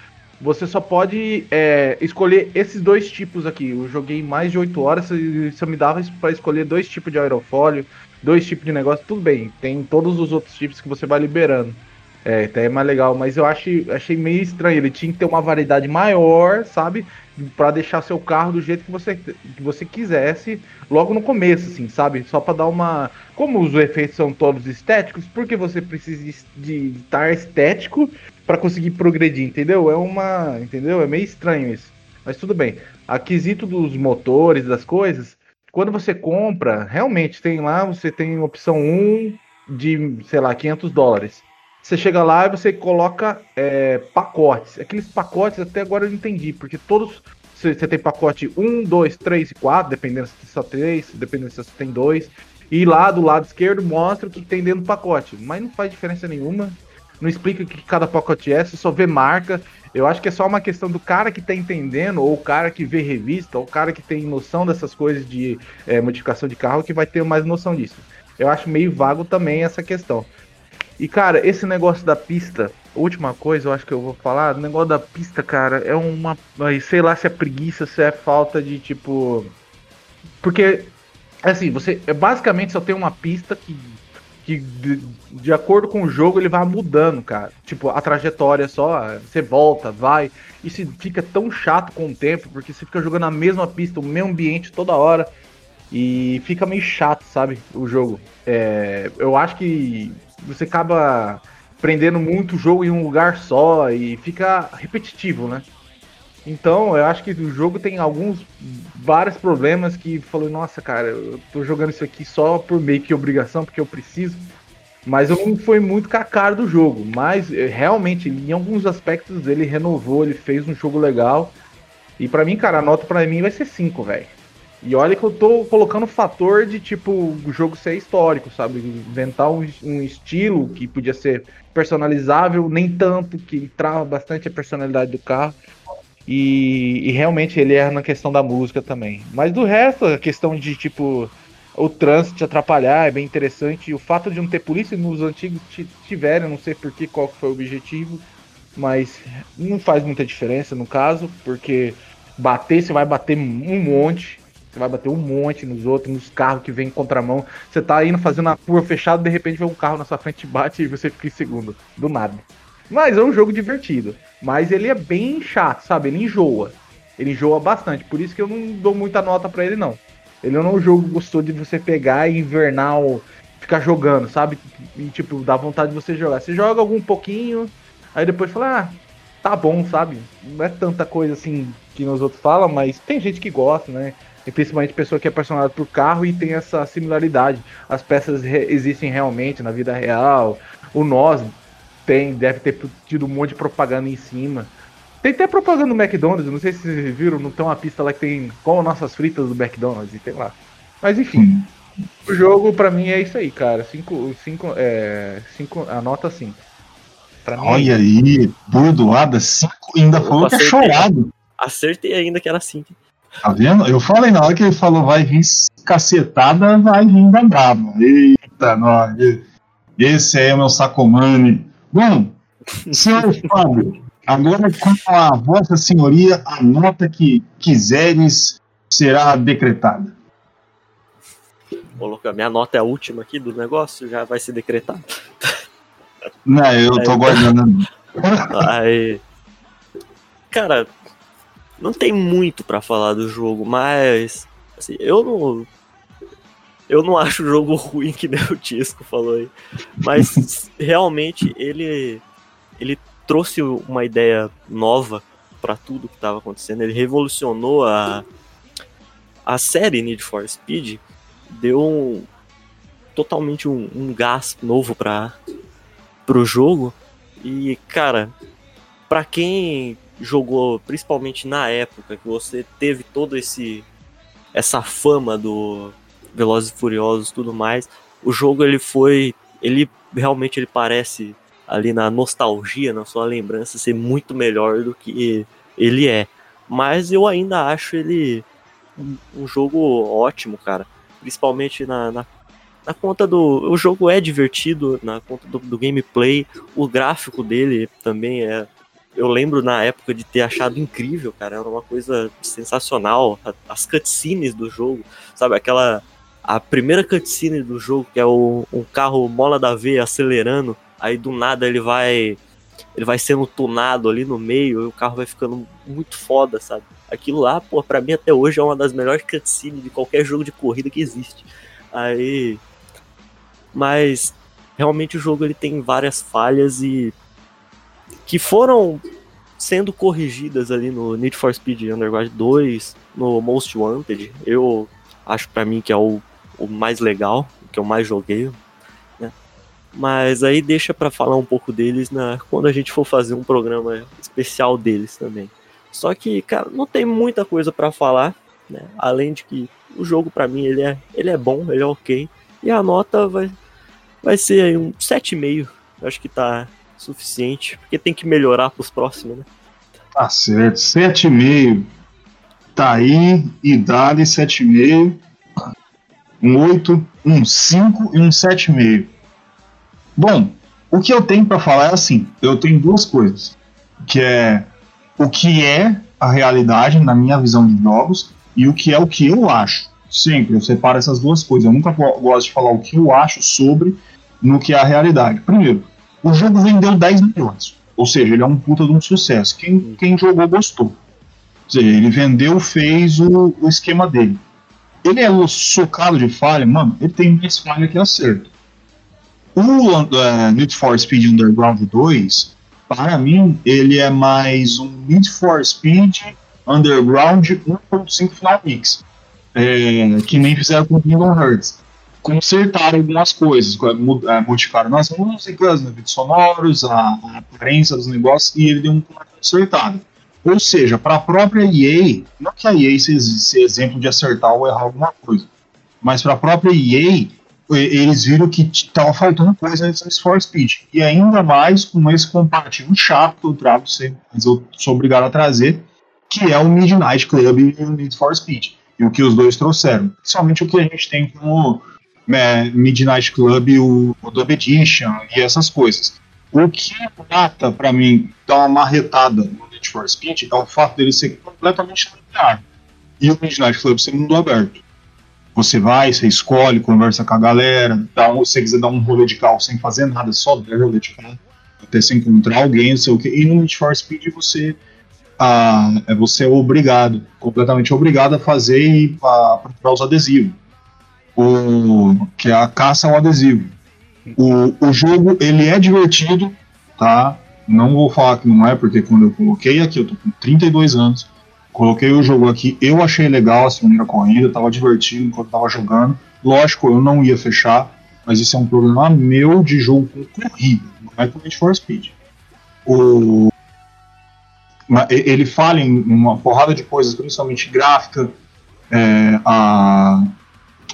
você só pode é, escolher esses dois tipos aqui. Eu joguei mais de 8 horas e você me dava para escolher dois tipos de aerofólio, dois tipos de negócio, tudo bem. Tem todos os outros tipos que você vai liberando. É, até é mais legal, mas eu achei, achei meio estranho. Ele tinha que ter uma variedade maior, sabe? Para deixar seu carro do jeito que você, que você quisesse logo no começo, assim, sabe? Só para dar uma. Como os efeitos são todos estéticos, por que você precisa de- de estar estético para conseguir progredir, entendeu? É uma, entendeu? É meio estranho isso. Mas tudo bem. Aquisito dos motores, das coisas, quando você compra, realmente tem lá, você tem opção 1 de, sei lá, 500 dólares. Você chega lá e você coloca é, pacotes. Aqueles pacotes até agora eu não entendi, porque todos você tem pacote 1, 2, 3 e 4, dependendo se tem só 3, dependendo se você tem 2. E lá do lado esquerdo mostra o que tem dentro do pacote. Mas não faz diferença nenhuma não explica o que cada pacote é, você só vê marca. Eu acho que é só uma questão do cara que tá entendendo, ou o cara que vê revista, ou o cara que tem noção dessas coisas de é, modificação de carro que vai ter mais noção disso. Eu acho meio vago também essa questão. E cara, esse negócio da pista, última coisa eu acho que eu vou falar, o negócio da pista, cara, é uma. Sei lá se é preguiça, se é falta de tipo. Porque, assim, você é, basicamente só tem uma pista que que de, de acordo com o jogo ele vai mudando, cara. Tipo, a trajetória só, você volta, vai. Isso fica tão chato com o tempo, porque você fica jogando a mesma pista, o mesmo ambiente toda hora. E fica meio chato, sabe? O jogo. É, eu acho que você acaba prendendo muito o jogo em um lugar só e fica repetitivo, né? Então, eu acho que o jogo tem alguns vários problemas que falou, nossa, cara, eu tô jogando isso aqui só por meio que obrigação, porque eu preciso. Mas eu não foi muito com a cara do jogo. Mas eh, realmente, em alguns aspectos, ele renovou, ele fez um jogo legal. E pra mim, cara, a nota pra mim vai ser 5, velho. E olha que eu tô colocando o fator de, tipo, o jogo ser histórico, sabe? Inventar um, um estilo que podia ser personalizável, nem tanto, que trava bastante a personalidade do carro. E, e realmente ele erra na questão da música também. Mas do resto, a questão de, tipo, o trânsito te atrapalhar é bem interessante. E o fato de não ter polícia nos antigos ti- tiveram, não sei por que, qual foi o objetivo. Mas não faz muita diferença no caso, porque bater, você vai bater um monte. Você vai bater um monte nos outros, nos carros que vem em contramão. Você tá indo fazendo a curva fechada, de repente vem um carro na sua frente bate e você fica em segundo. Do nada. Mas é um jogo divertido. Mas ele é bem chato, sabe? Ele enjoa. Ele enjoa bastante. Por isso que eu não dou muita nota pra ele, não. Ele não é um jogo gostou de você pegar e invernal, ficar jogando, sabe? E tipo, dá vontade de você jogar. Você joga algum pouquinho, aí depois fala, ah, tá bom, sabe? Não é tanta coisa assim que nos outros falam, mas tem gente que gosta, né? E principalmente pessoa que é apaixonada por carro e tem essa similaridade. As peças re- existem realmente na vida real. O nós tem, deve ter tido um monte de propaganda em cima. Tem até propaganda do McDonald's, não sei se vocês viram, não tem uma pista lá que tem como nossas fritas do McDonald's e tem lá. Mas enfim, o jogo pra mim é isso aí, cara. Cinco, cinco, é, cinco, a nota 5. Pra mim, é Olha aí, bordoada, cinco, ainda falou que é acertei. chorado. Acertei ainda que era assim. Tá vendo? Eu falei na hora que ele falou vai vir cacetada, vai vir da brava. Eita, nós. Esse aí é o meu sacomane. Bom, senhor Fábio, agora com a vossa senhoria, a nota que quiseres será decretada. Ô, minha nota é a última aqui do negócio, já vai ser decretado. Não, eu tô Aí. guardando. Aí. Cara, não tem muito pra falar do jogo, mas. Assim, eu não. Eu não acho o jogo ruim, que nem o Tisco falou aí. Mas realmente ele, ele trouxe uma ideia nova para tudo que estava acontecendo. Ele revolucionou a, a série Need for Speed, deu um, totalmente um, um gás novo para o jogo. E, cara, para quem jogou, principalmente na época que você teve todo esse essa fama do Velozes e Furiosos tudo mais, o jogo ele foi, ele realmente ele parece ali na nostalgia, na sua lembrança ser muito melhor do que ele é. Mas eu ainda acho ele um, jogo ótimo, cara. Principalmente na, na, na, conta do. O jogo é divertido, na conta do, do gameplay. O gráfico dele também é eu lembro na época de ter achado incrível, cara. Era uma coisa sensacional. As cutscenes do jogo, sabe? Aquela. A primeira cutscene do jogo, que é o, um carro mola da veia acelerando, aí do nada ele vai. Ele vai sendo tunado ali no meio e o carro vai ficando muito foda, sabe? Aquilo lá, pô, pra mim até hoje é uma das melhores cutscenes de qualquer jogo de corrida que existe. Aí. Mas realmente o jogo ele tem várias falhas e que foram sendo corrigidas ali no Need for Speed Underground 2, no Most Wanted. Eu acho para mim que é o, o mais legal, que eu mais joguei. Né? Mas aí deixa para falar um pouco deles na, quando a gente for fazer um programa especial deles também. Só que, cara, não tem muita coisa para falar, né? Além de que o jogo para mim ele é, ele é bom, ele é ok. E a nota vai, vai ser aí um 7,5. Acho que tá, suficiente, porque tem que melhorar para os próximos, né? Tá certo, 7,5. Tá aí, idade 7,5. Um 8, um 5 e um 7,5. Bom, o que eu tenho para falar é assim: eu tenho duas coisas. Que é o que é a realidade na minha visão de jogos e o que é o que eu acho. Sempre eu separo essas duas coisas. Eu nunca gosto de falar o que eu acho sobre no que é a realidade. Primeiro, o jogo vendeu 10 milhões. Ou seja, ele é um puta de um sucesso. Quem, quem jogou gostou. Ou seja, ele vendeu, fez o, o esquema dele. Ele é socado de falha, mano, ele tem mais falha que acerto. O uh, Need for Speed Underground 2, para mim, ele é mais um Need for Speed Underground 1.5 Final Mix. É, que nem fizeram com o Kingdom Hearts consertaram algumas coisas, é, modificaram nas músicas, nos vídeos sonoros, a, a aparência dos negócios, e ele deu um consertado. Ou seja, para a própria EA, não que a EA seja exemplo de acertar ou errar alguma coisa, mas para a própria EA, eles viram que estava faltando coisa nesse For Speed. E ainda mais com esse comparativo chato que eu trago, mas eu sou obrigado a trazer, que é o Midnight Club e o Need for Speed. E o que os dois trouxeram. Principalmente o que a gente tem como é, Midnight Club, o, o Dub Edition e essas coisas. O que mata, para mim, dá uma marretada no For Speed é o fato dele ser completamente linear. E o Midnight Club ser mundo aberto. Você vai, você escolhe, conversa com a galera, dá um, se você quiser dar um rolê de carro sem fazer nada, só der rolê de carro, até você encontrar alguém, sei o que. E no Need for Speed você, ah, é você é obrigado, completamente obrigado a fazer e procurar os adesivos o, que é a caça ao adesivo. O, o jogo ele é divertido, tá? Não vou falar que não é, porque quando eu coloquei aqui, eu tô com 32 anos, coloquei o jogo aqui, eu achei legal a segunda corrida, tava divertido enquanto tava jogando. Lógico, eu não ia fechar, mas isso é um problema meu de jogo com corrida, não é com Need for Speed. O, ele fala em uma porrada de coisas, principalmente gráfica, é, a,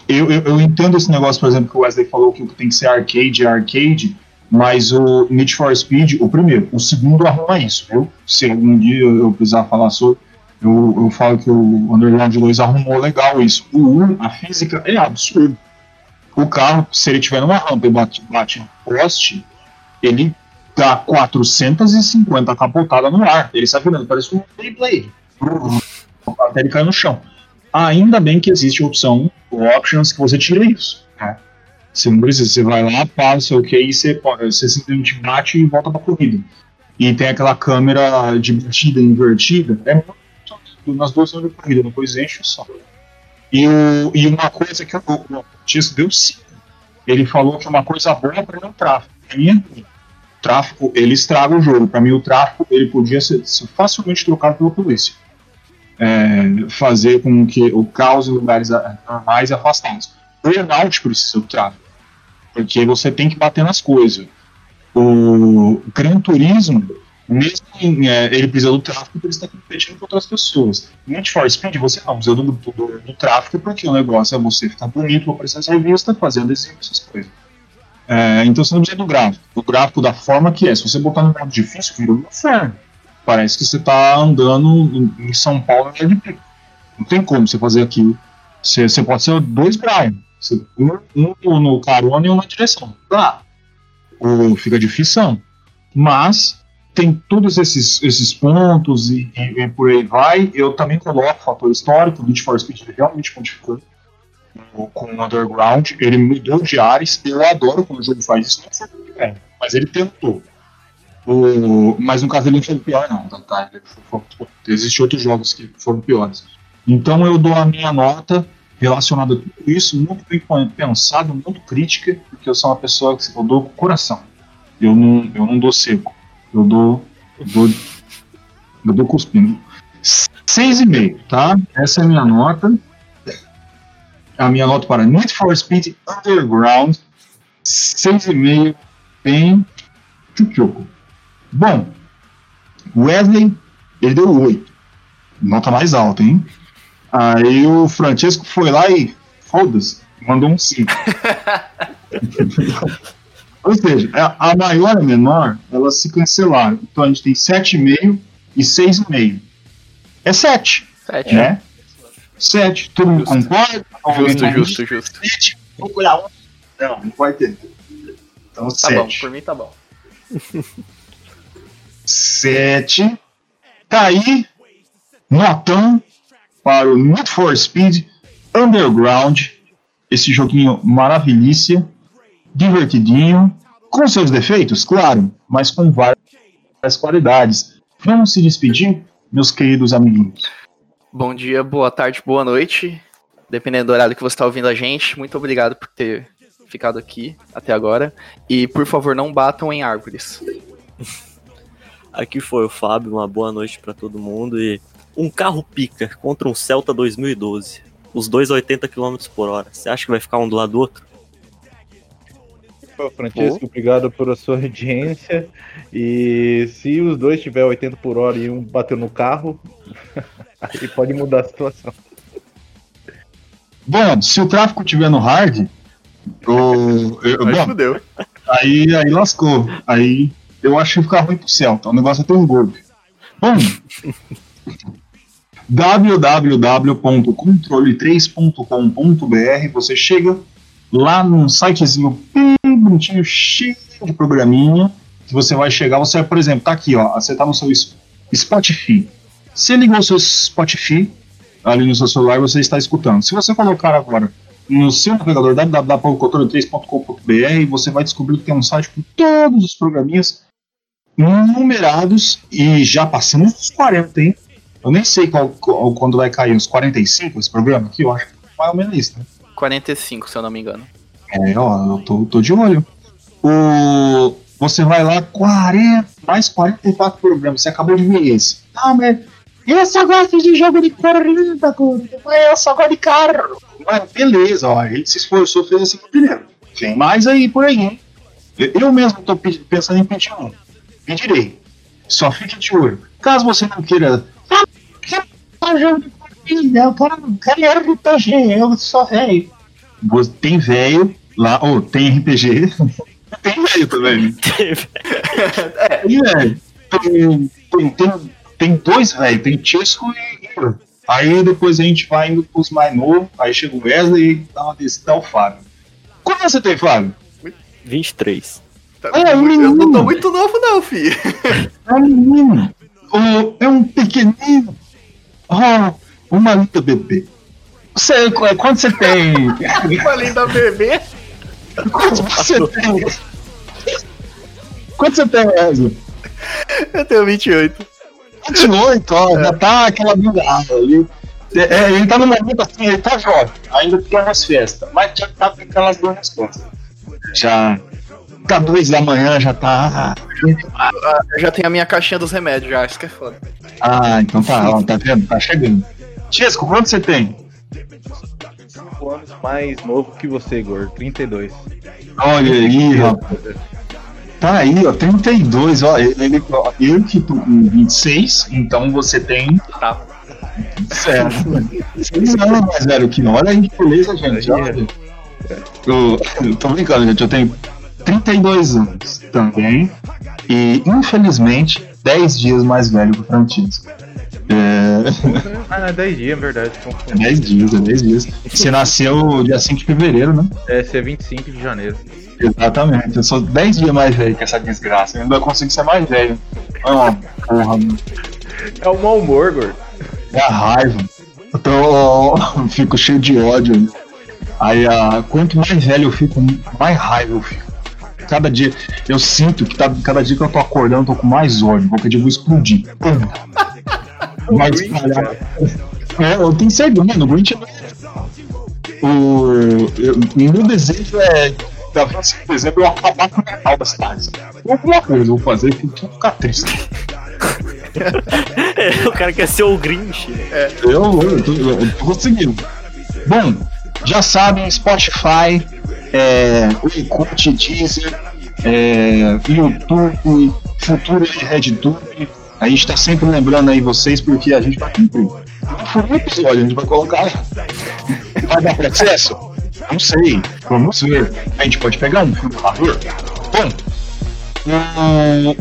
eu, eu, eu, entendo esse negócio, por exemplo, que o Wesley falou que o que tem que ser arcade é arcade, mas o Need for Speed, o primeiro, o segundo arruma isso, viu? Se algum dia eu precisar falar sobre, eu, eu falo que o Underground 2 arrumou legal isso. O 1, a física é absurda. O carro, se ele tiver numa rampa e bate, bate no poste, ele dá 450 capotada no ar. Ele sai virando, parece um Beyblade. Até ele cai no chão. Ainda bem que existe a opção, options, que você tira isso. Né? Você não precisa, você vai lá, passa o que e você, você simplesmente bate e volta pra corrida. E tem aquela câmera de batida invertida, é muito nas duas zonas de corrida, depois enche só. E, o, e uma coisa que o, o Tisco deu sim. Ele falou que uma coisa boa para mim é o tráfego. Pra mim é. O tráfego, ele estraga o jogo. Para mim, o tráfego ele podia ser, ser facilmente trocado pela polícia. É, fazer com que o caos em lugares normais afastados. O Burnout precisa do tráfego. Porque você tem que bater nas coisas. O Gran Turismo, mesmo em, é, ele precisa do tráfego porque ele está competindo com outras pessoas. Need for Speed, você não precisa do, do, do- do tráfego porque o negócio é você ficar bonito, aparecer nessa revista, fazer adesivo, essas coisas. É, então você não precisa do gráfico. O gráfico da forma que é. Se você botar no modo difícil, vira um inferno. Parece que você está andando em- São Paulo pico. Não tem como você fazer aquilo. Você, você pode ser dois Brian. Um, um no carona e um na direção. Tá. Ou fica difícil. Mas tem todos esses, esses pontos e, e- e por aí vai. Eu também coloco o fator histórico. O Need for Speed ele realmente modificou com o Underground. Ele mudou de áreas. Eu adoro quando o jogo faz isso. Bem, mas ele tentou. O, mas no caso ele não foi pior, não. Tá, tá? Existem outros jogos que foram piores. Então eu dou a minha nota relacionada a tudo isso, muito bem pensado, muito crítica, porque eu sou uma pessoa que eu dou com o coração. Eu não, eu não dou seco. Eu dou. Eu dou, eu dou cuspindo. 6,5, tá? Essa é a minha nota. A minha nota para Need for Speed Underground. 6,5, bem chuchuco. Bom, Wesley, ele deu 8. Nota mais alta, hein? Aí o Francesco foi lá e foda-se, mandou um 5. Ou seja, a, maior e a menor, elas se cancelaram. Então a gente tem 7,5 e 6,5. É 7, Sete. né? 7. Todo mundo concorda? Justo, Alguém justo, justo. 7. Vou olhar um. Não, não vai ter. Então Tá bom, 7. por mim tá bom. 7. Tá aí, notão para o Need for Speed Underground. Esse joguinho maravilhícia, divertidinho, com seus defeitos, claro, mas com várias qualidades. Vamos se despedir, meus queridos amiguinhos. Bom dia, boa tarde, boa noite. Dependendo do horário que você está ouvindo a gente, muito obrigado por ter ficado aqui até agora. E por favor, não batam em árvores. Aqui foi o Fábio, uma boa noite pra todo mundo e um carro pica contra um Celta 2012. Os dois a 80 km por hora. Você acha que vai ficar um do lado do outro? Francisco, obrigado por sua audiência. E se os dois tiver 80 por hora e um bateu no carro, aí pode mudar a situação. Bom, se o tráfico tiver no hard, o, eu- Mas bom, fudeu. Aí, aí lascou. Aí eu acho que ficar ruim pro Celta. O negócio é ter um golpe. Bom, www.controle3.com.br você chega lá num sitezinho bem bonitinho, cheio de programinha, que você vai chegar, você por exemplo, tá aqui, ó, você tá no seu Spotify. Você ligou o seu Spotify ali no seu celular, você está escutando. Se você colocar agora no seu navegador www.controle3.com.br, você vai descobrir que tem um site com todos os programinhas numerados e já passamos dos 40, hein? Eu nem sei qual, qual- quando vai cair, uns 45 esse programa aqui, eu acho que mais ou menos isso, né? 45, se eu não me engano. É, ó, eu tô, tô de olho. O, você vai lá, 40, mais 44 programas, você acabou de ver esse. Ah, mas eu só gosto de jogo de corrida, Curi. eu só gosto de carro. Mas beleza, ó, ele se esforçou, fez esse aqui primeiro. Tem mais aí por aí, hein? Eu, mesmo tô pe- pensando em pedir um. Pedirei. Só fique de olho. Caso você não queira. Quero jogo de corrida, eu quero, quero RPG, eu sou velho. Tem velho lá, ou tem RPG. tem velho também. né? Tem velho. Tem, tem, tem, tem dois velho, tem Tisco e Igor. Aí depois a gente vai indo pros mais novos, aí chega o Wesley e dá uma descida ao Fábio. Quanto você tem, Fábio? 23. Tá- É, eu não menino. tô muito novo, não, filho. É menino. É um pequenino. Oh, uma linda bebê. Você, quanto você tem? Falei da bebê. Quanto você tem? Quanto você tem, Wesley? Eu tenho 28. 28, ó, já tá aquela bugada ali. É, ele tá no momento assim, ele tá jovem, ainda tem umas festas, mas já tá com aquelas duas nas costas. Já. Tá duas da manhã, já tá. Eu já tenho a minha caixinha dos remédios já, isso que é foda. Ah, então tá, ó, tá vendo? Tá chegando. Chesco, quanto você tem? 5 anos mais novo que você, Igor. 32. Olha aí, rapaz. Tá aí, ó, 32, ó. Ele, ó, eu que tô com 26, então você tem. Tá. Certo. 6 anos mais velho que não. Olha aí que beleza, gente. Olha. Eu, eu tô brincando, gente. Eu tenho 32 anos também. E, infelizmente, 10 dias mais velho que o Francisco. É, Ah, é 10 dias, é verdade. é confundi. 10 dias, é 10 dias. Você nasceu dia 5 de fevereiro, né? É, ser 25 de janeiro. Exatamente. Eu sou 10 dias mais velho que essa desgraça. Eu ainda consigo ser mais velho. É uma porra, mano. É o mau humor, Gordo. É a raiva. Eu tô. eu fico cheio de ódio. né? Aí, ah, quanto mais velho eu fico, mais raiva eu fico. Cada dia eu sinto que tá, cada dia que eu tô acordando, eu tô com mais ódio. Qualquer dia eu vou explodir. Pum. Vai espalhar. É, eu tenho certeza, mano. O Grinch é. O eu- meu desejo é. Da próxima, por exemplo, eu acabar com o Natal da cidade. Alguma coisa eu vou fazer que eu ficar triste. É, o cara quer ser o Grinch. né? Eu, eu, tô, eu tô conseguindo. Bom, já sabem, Spotify, é, Orkut, Deezer, é, YouTube, Futuro de RedTube. A gente tá sempre lembrando aí vocês porque a gente vai cumprir. No futuro episódio, a gente vai colocar. Vai dar pra acesso? Não sei. Vamos ver. A gente pode pegar um filtrador? Bom, hum,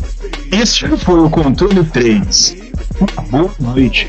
este foi o controle 3. Uma boa noite.